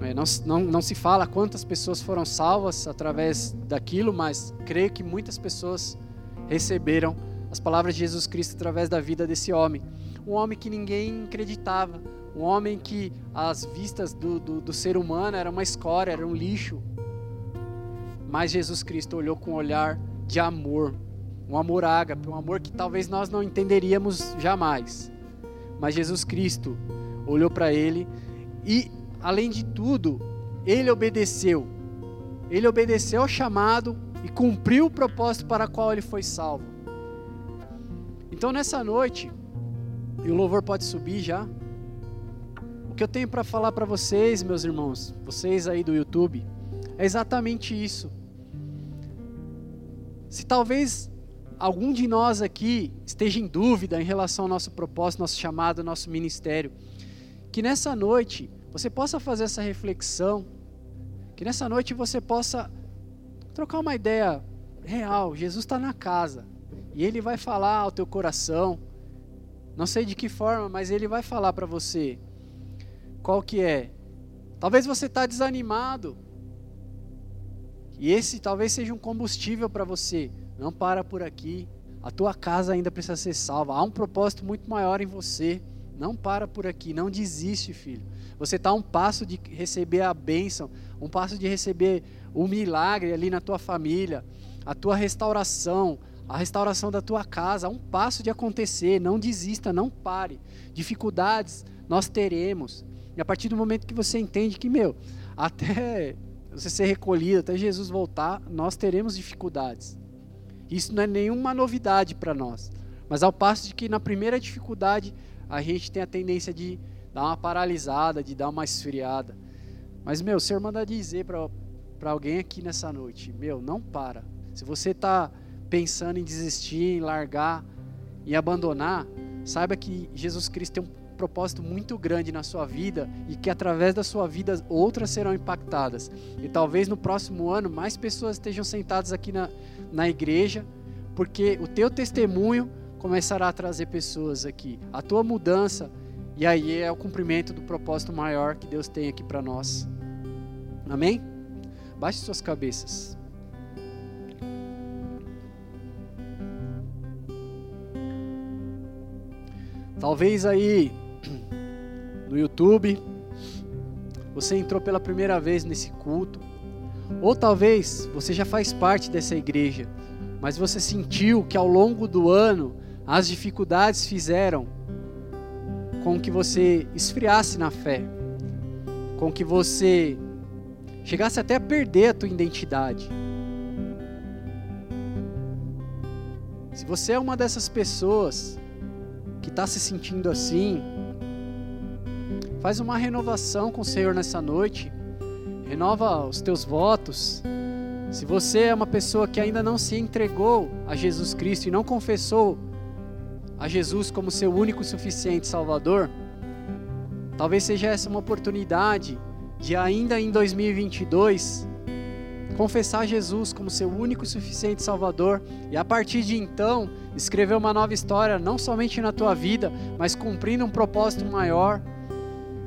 É, não, não, não se fala quantas pessoas foram salvas através daquilo, mas creio que muitas pessoas receberam as palavras de Jesus Cristo através da vida desse homem. Um homem que ninguém acreditava, um homem que as vistas do, do, do ser humano era uma escória, era um lixo. Mas Jesus Cristo olhou com um olhar de amor, um amor ágape, um amor que talvez nós não entenderíamos jamais. Mas Jesus Cristo olhou para ele e além de tudo, ele obedeceu. Ele obedeceu ao chamado e cumpriu o propósito para o qual ele foi salvo. Então nessa noite, e o louvor pode subir já. Que eu tenho para falar para vocês, meus irmãos, vocês aí do YouTube, é exatamente isso. Se talvez algum de nós aqui esteja em dúvida em relação ao nosso propósito, nosso chamado, nosso ministério, que nessa noite você possa fazer essa reflexão, que nessa noite você possa trocar uma ideia real. Jesus está na casa e Ele vai falar ao teu coração. Não sei de que forma, mas Ele vai falar para você qual que é. Talvez você está desanimado e esse talvez seja um combustível para você. Não para por aqui. A tua casa ainda precisa ser salva. Há um propósito muito maior em você. Não para por aqui. Não desiste, filho. Você está a um passo de receber a bênção, um passo de receber o milagre ali na tua família, a tua restauração, a restauração da tua casa, a um passo de acontecer. Não desista, não pare. Dificuldades nós teremos. E a partir do momento que você entende que, meu, até você ser recolhido, até Jesus voltar, nós teremos dificuldades. Isso não é nenhuma novidade para nós. Mas ao passo de que na primeira dificuldade a gente tem a tendência de dar uma paralisada, de dar uma esfriada. Mas, meu, o Senhor manda dizer para alguém aqui nessa noite: meu, não para. Se você está pensando em desistir, em largar, em abandonar, saiba que Jesus Cristo tem um propósito muito grande na sua vida e que através da sua vida outras serão impactadas. E talvez no próximo ano mais pessoas estejam sentadas aqui na, na igreja, porque o teu testemunho começará a trazer pessoas aqui. A tua mudança e aí é o cumprimento do propósito maior que Deus tem aqui para nós. Amém? Baixe suas cabeças. Talvez aí no YouTube você entrou pela primeira vez nesse culto, ou talvez você já faz parte dessa igreja, mas você sentiu que ao longo do ano as dificuldades fizeram com que você esfriasse na fé, com que você chegasse até a perder a tua identidade. Se você é uma dessas pessoas que está se sentindo assim, faz uma renovação com o Senhor nessa noite, renova os teus votos, Se você é uma pessoa que ainda não se entregou a Jesus Cristo e não confessou a Jesus como seu único e suficiente Salvador, talvez seja essa uma oportunidade de ainda em 2022 confessar Jesus como seu único e suficiente Salvador e a partir de então escrever uma nova história, não somente na tua vida, mas cumprindo um propósito maior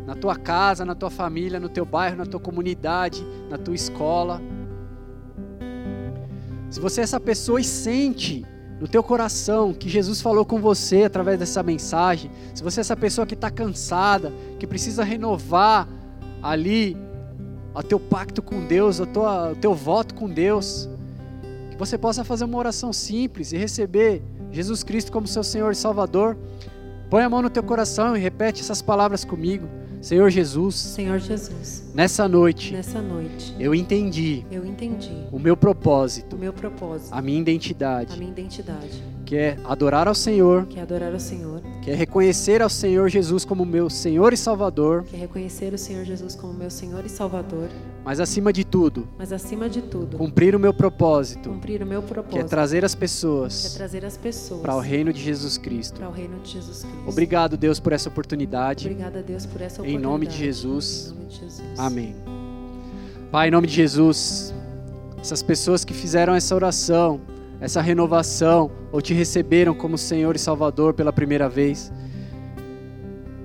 na tua casa, na tua família, no teu bairro, na tua comunidade, na tua escola. Se você é essa pessoa e sente no teu coração que Jesus falou com você através dessa mensagem, se você é essa pessoa que está cansada, que precisa renovar ali o teu pacto com Deus, o teu, o teu voto com Deus, que você possa fazer uma oração simples e receber Jesus Cristo como seu Senhor e Salvador. Põe a mão no teu coração e repete essas palavras comigo. Senhor Jesus. Senhor Jesus. Nessa noite. Nessa noite. Eu entendi. Eu entendi. O meu propósito. O meu propósito. A minha identidade. A minha identidade que é adorar ao Senhor, que é adorar ao Senhor, que é reconhecer ao Senhor Jesus como meu Senhor e Salvador, que é reconhecer o Senhor Jesus como meu Senhor e Salvador, mas acima de tudo, mas acima de tudo, cumprir o meu propósito, cumprir o meu propósito, que é trazer as pessoas, que é trazer as pessoas para o reino de Jesus Cristo, para o reino de Jesus Cristo. Obrigado Deus por essa oportunidade. Obrigada Deus por essa oportunidade. Em nome de Jesus. Em nome de Jesus. Amém. Pai, em nome de Jesus, essas pessoas que fizeram essa oração, essa renovação, ou te receberam como Senhor e Salvador pela primeira vez.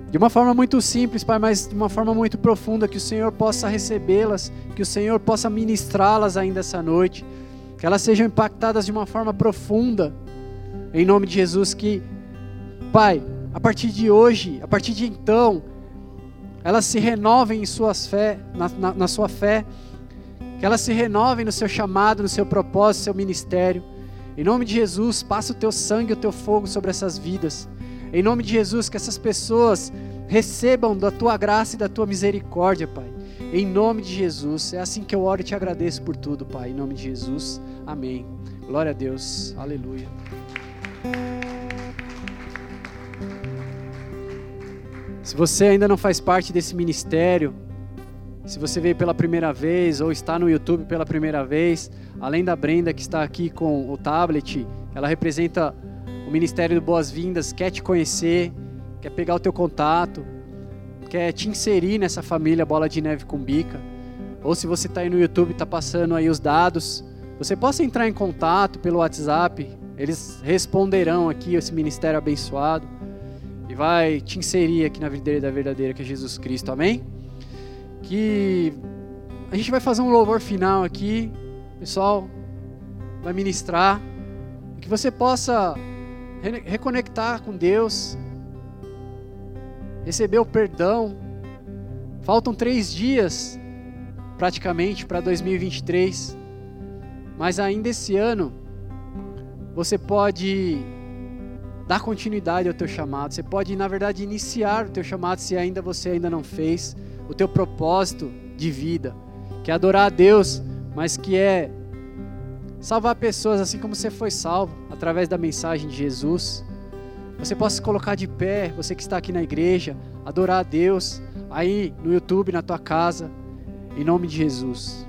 De uma forma muito simples, Pai, mas de uma forma muito profunda, que o Senhor possa recebê-las, que o Senhor possa ministrá-las ainda essa noite, que elas sejam impactadas de uma forma profunda, em nome de Jesus, que, Pai, a partir de hoje, a partir de então, elas se renovem em suas fé, na, na, na sua fé, que elas se renovem no seu chamado, no seu propósito, no seu ministério em nome de Jesus, passa o teu sangue, o teu fogo sobre essas vidas. Em nome de Jesus, que essas pessoas recebam da tua graça e da tua misericórdia, Pai. Em nome de Jesus. É assim que eu oro e te agradeço por tudo, Pai. Em nome de Jesus. Amém. Glória a Deus. Aleluia. Se você ainda não faz parte desse ministério, se você veio pela primeira vez ou está no YouTube pela primeira vez, além da Brenda que está aqui com o tablet, ela representa o Ministério do Boas-Vindas, quer te conhecer, quer pegar o teu contato, quer te inserir nessa família Bola de Neve com Bica. Ou se você está aí no YouTube, está passando aí os dados, você possa entrar em contato pelo WhatsApp, eles responderão aqui esse ministério abençoado e vai te inserir aqui na videira da verdadeira que é Jesus Cristo. Amém? Que a gente vai fazer um louvor final aqui, o pessoal vai ministrar, que você possa reconectar com Deus, receber o perdão. Faltam três dias, praticamente, para 2023, mas ainda esse ano você pode dar continuidade ao teu chamado. Você pode, na verdade, iniciar o teu chamado se ainda você ainda não fez o teu propósito de vida, que é adorar a Deus, mas que é salvar pessoas assim como você foi salvo através da mensagem de Jesus. Você possa se colocar de pé, você que está aqui na igreja, adorar a Deus, aí no YouTube, na tua casa, em nome de Jesus.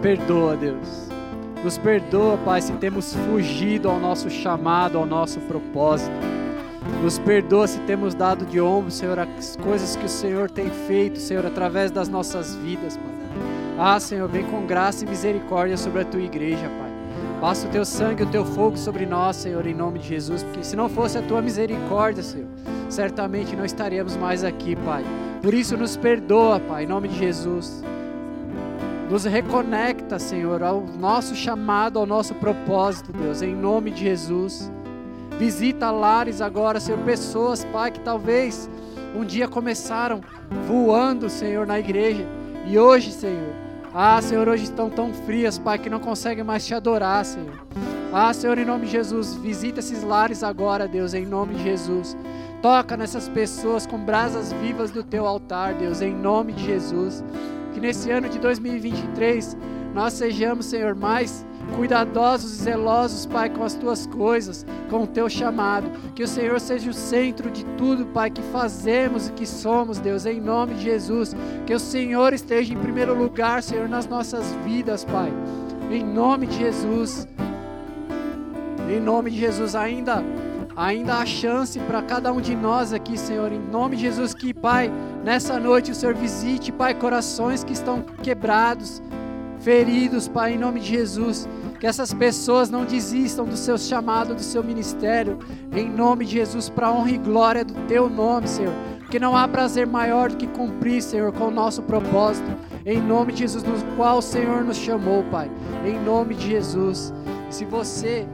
Perdoa, Deus. Nos perdoa, Pai, se temos fugido ao nosso chamado, ao nosso propósito. Nos perdoa se temos dado de ombro, Senhor, as coisas que o Senhor tem feito, Senhor, através das nossas vidas, Pai. Ah, Senhor, vem com graça e misericórdia sobre a tua igreja, Pai. Passa o teu sangue e o teu fogo sobre nós, Senhor, em nome de Jesus, porque se não fosse a tua misericórdia, Senhor, certamente não estaríamos mais aqui, Pai. Por isso, nos perdoa, Pai, em nome de Jesus. Nos reconecta, Senhor, ao nosso chamado, ao nosso propósito, Deus, em nome de Jesus. Visita lares agora, Senhor, pessoas, Pai, que talvez um dia começaram voando, Senhor, na igreja. E hoje, Senhor, ah, Senhor, hoje estão tão frias, Pai, que não conseguem mais te adorar, Senhor. Ah, Senhor, em nome de Jesus, visita esses lares agora, Deus, em nome de Jesus. Toca nessas pessoas com brasas vivas do teu altar, Deus, em nome de Jesus. Que nesse ano de 2023 nós sejamos, Senhor, mais cuidadosos e zelosos, Pai, com as tuas coisas, com o teu chamado. Que o Senhor seja o centro de tudo, Pai, que fazemos e que somos, Deus, em nome de Jesus. Que o Senhor esteja em primeiro lugar, Senhor, nas nossas vidas, Pai. Em nome de Jesus. Em nome de Jesus, ainda ainda há chance para cada um de nós aqui, Senhor. Em nome de Jesus, que, Pai, nessa noite o Senhor visite, Pai, corações que estão quebrados, feridos, Pai, em nome de Jesus. Que essas pessoas não desistam do seu chamado, do seu ministério, em nome de Jesus, para honra e glória do teu nome, Senhor. Porque não há prazer maior do que cumprir, Senhor, com o nosso propósito, em nome de Jesus, no qual o Senhor nos chamou, Pai, em nome de Jesus. Se você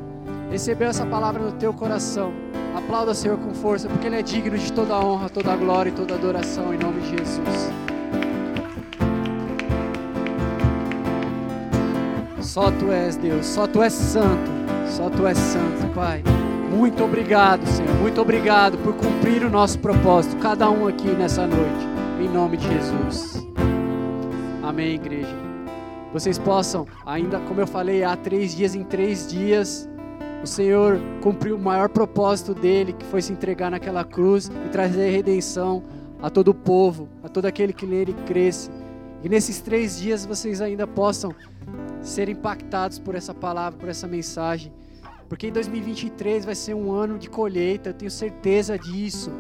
recebeu essa palavra no teu coração, aplauda o Senhor com força, porque Ele é digno de toda honra, toda glória e toda adoração, em nome de Jesus. Só Tu és Deus, só Tu és santo, só Tu és santo, Pai. Muito obrigado, Senhor, muito obrigado por cumprir o nosso propósito, cada um aqui nessa noite, em nome de Jesus. Amém, igreja. Vocês possam, ainda como eu falei, há três dias, em três dias, o Senhor cumpriu o maior propósito dele, que foi se entregar naquela cruz e trazer redenção a todo o povo, a todo aquele que nele cresce. E nesses três dias vocês ainda possam ser impactados por essa palavra, por essa mensagem. Porque em 2023 vai ser um ano de colheita, eu tenho certeza disso.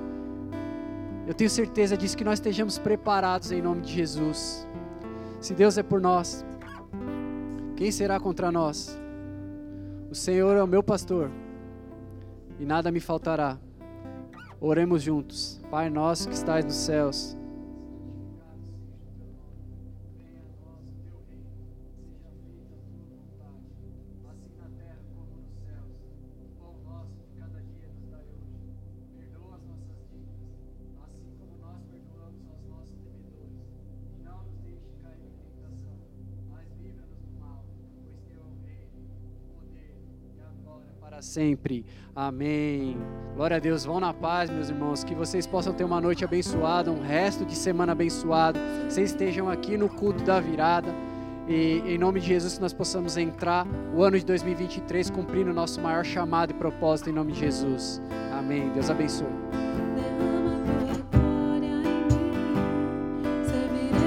Eu tenho certeza disso, que nós estejamos preparados em nome de Jesus. Se Deus é por nós, quem será contra nós? O Senhor é o meu pastor e nada me faltará. Oremos juntos. Pai nosso que estás nos céus, sempre. Amém. Glória a Deus. Vão na paz, meus irmãos. Que vocês possam ter uma noite abençoada, um resto de semana abençoado. Vocês estejam aqui no culto da virada. E em nome de Jesus, que nós possamos entrar o ano de 2023 cumprindo o nosso maior chamado e propósito em nome de Jesus. Amém. Deus abençoe.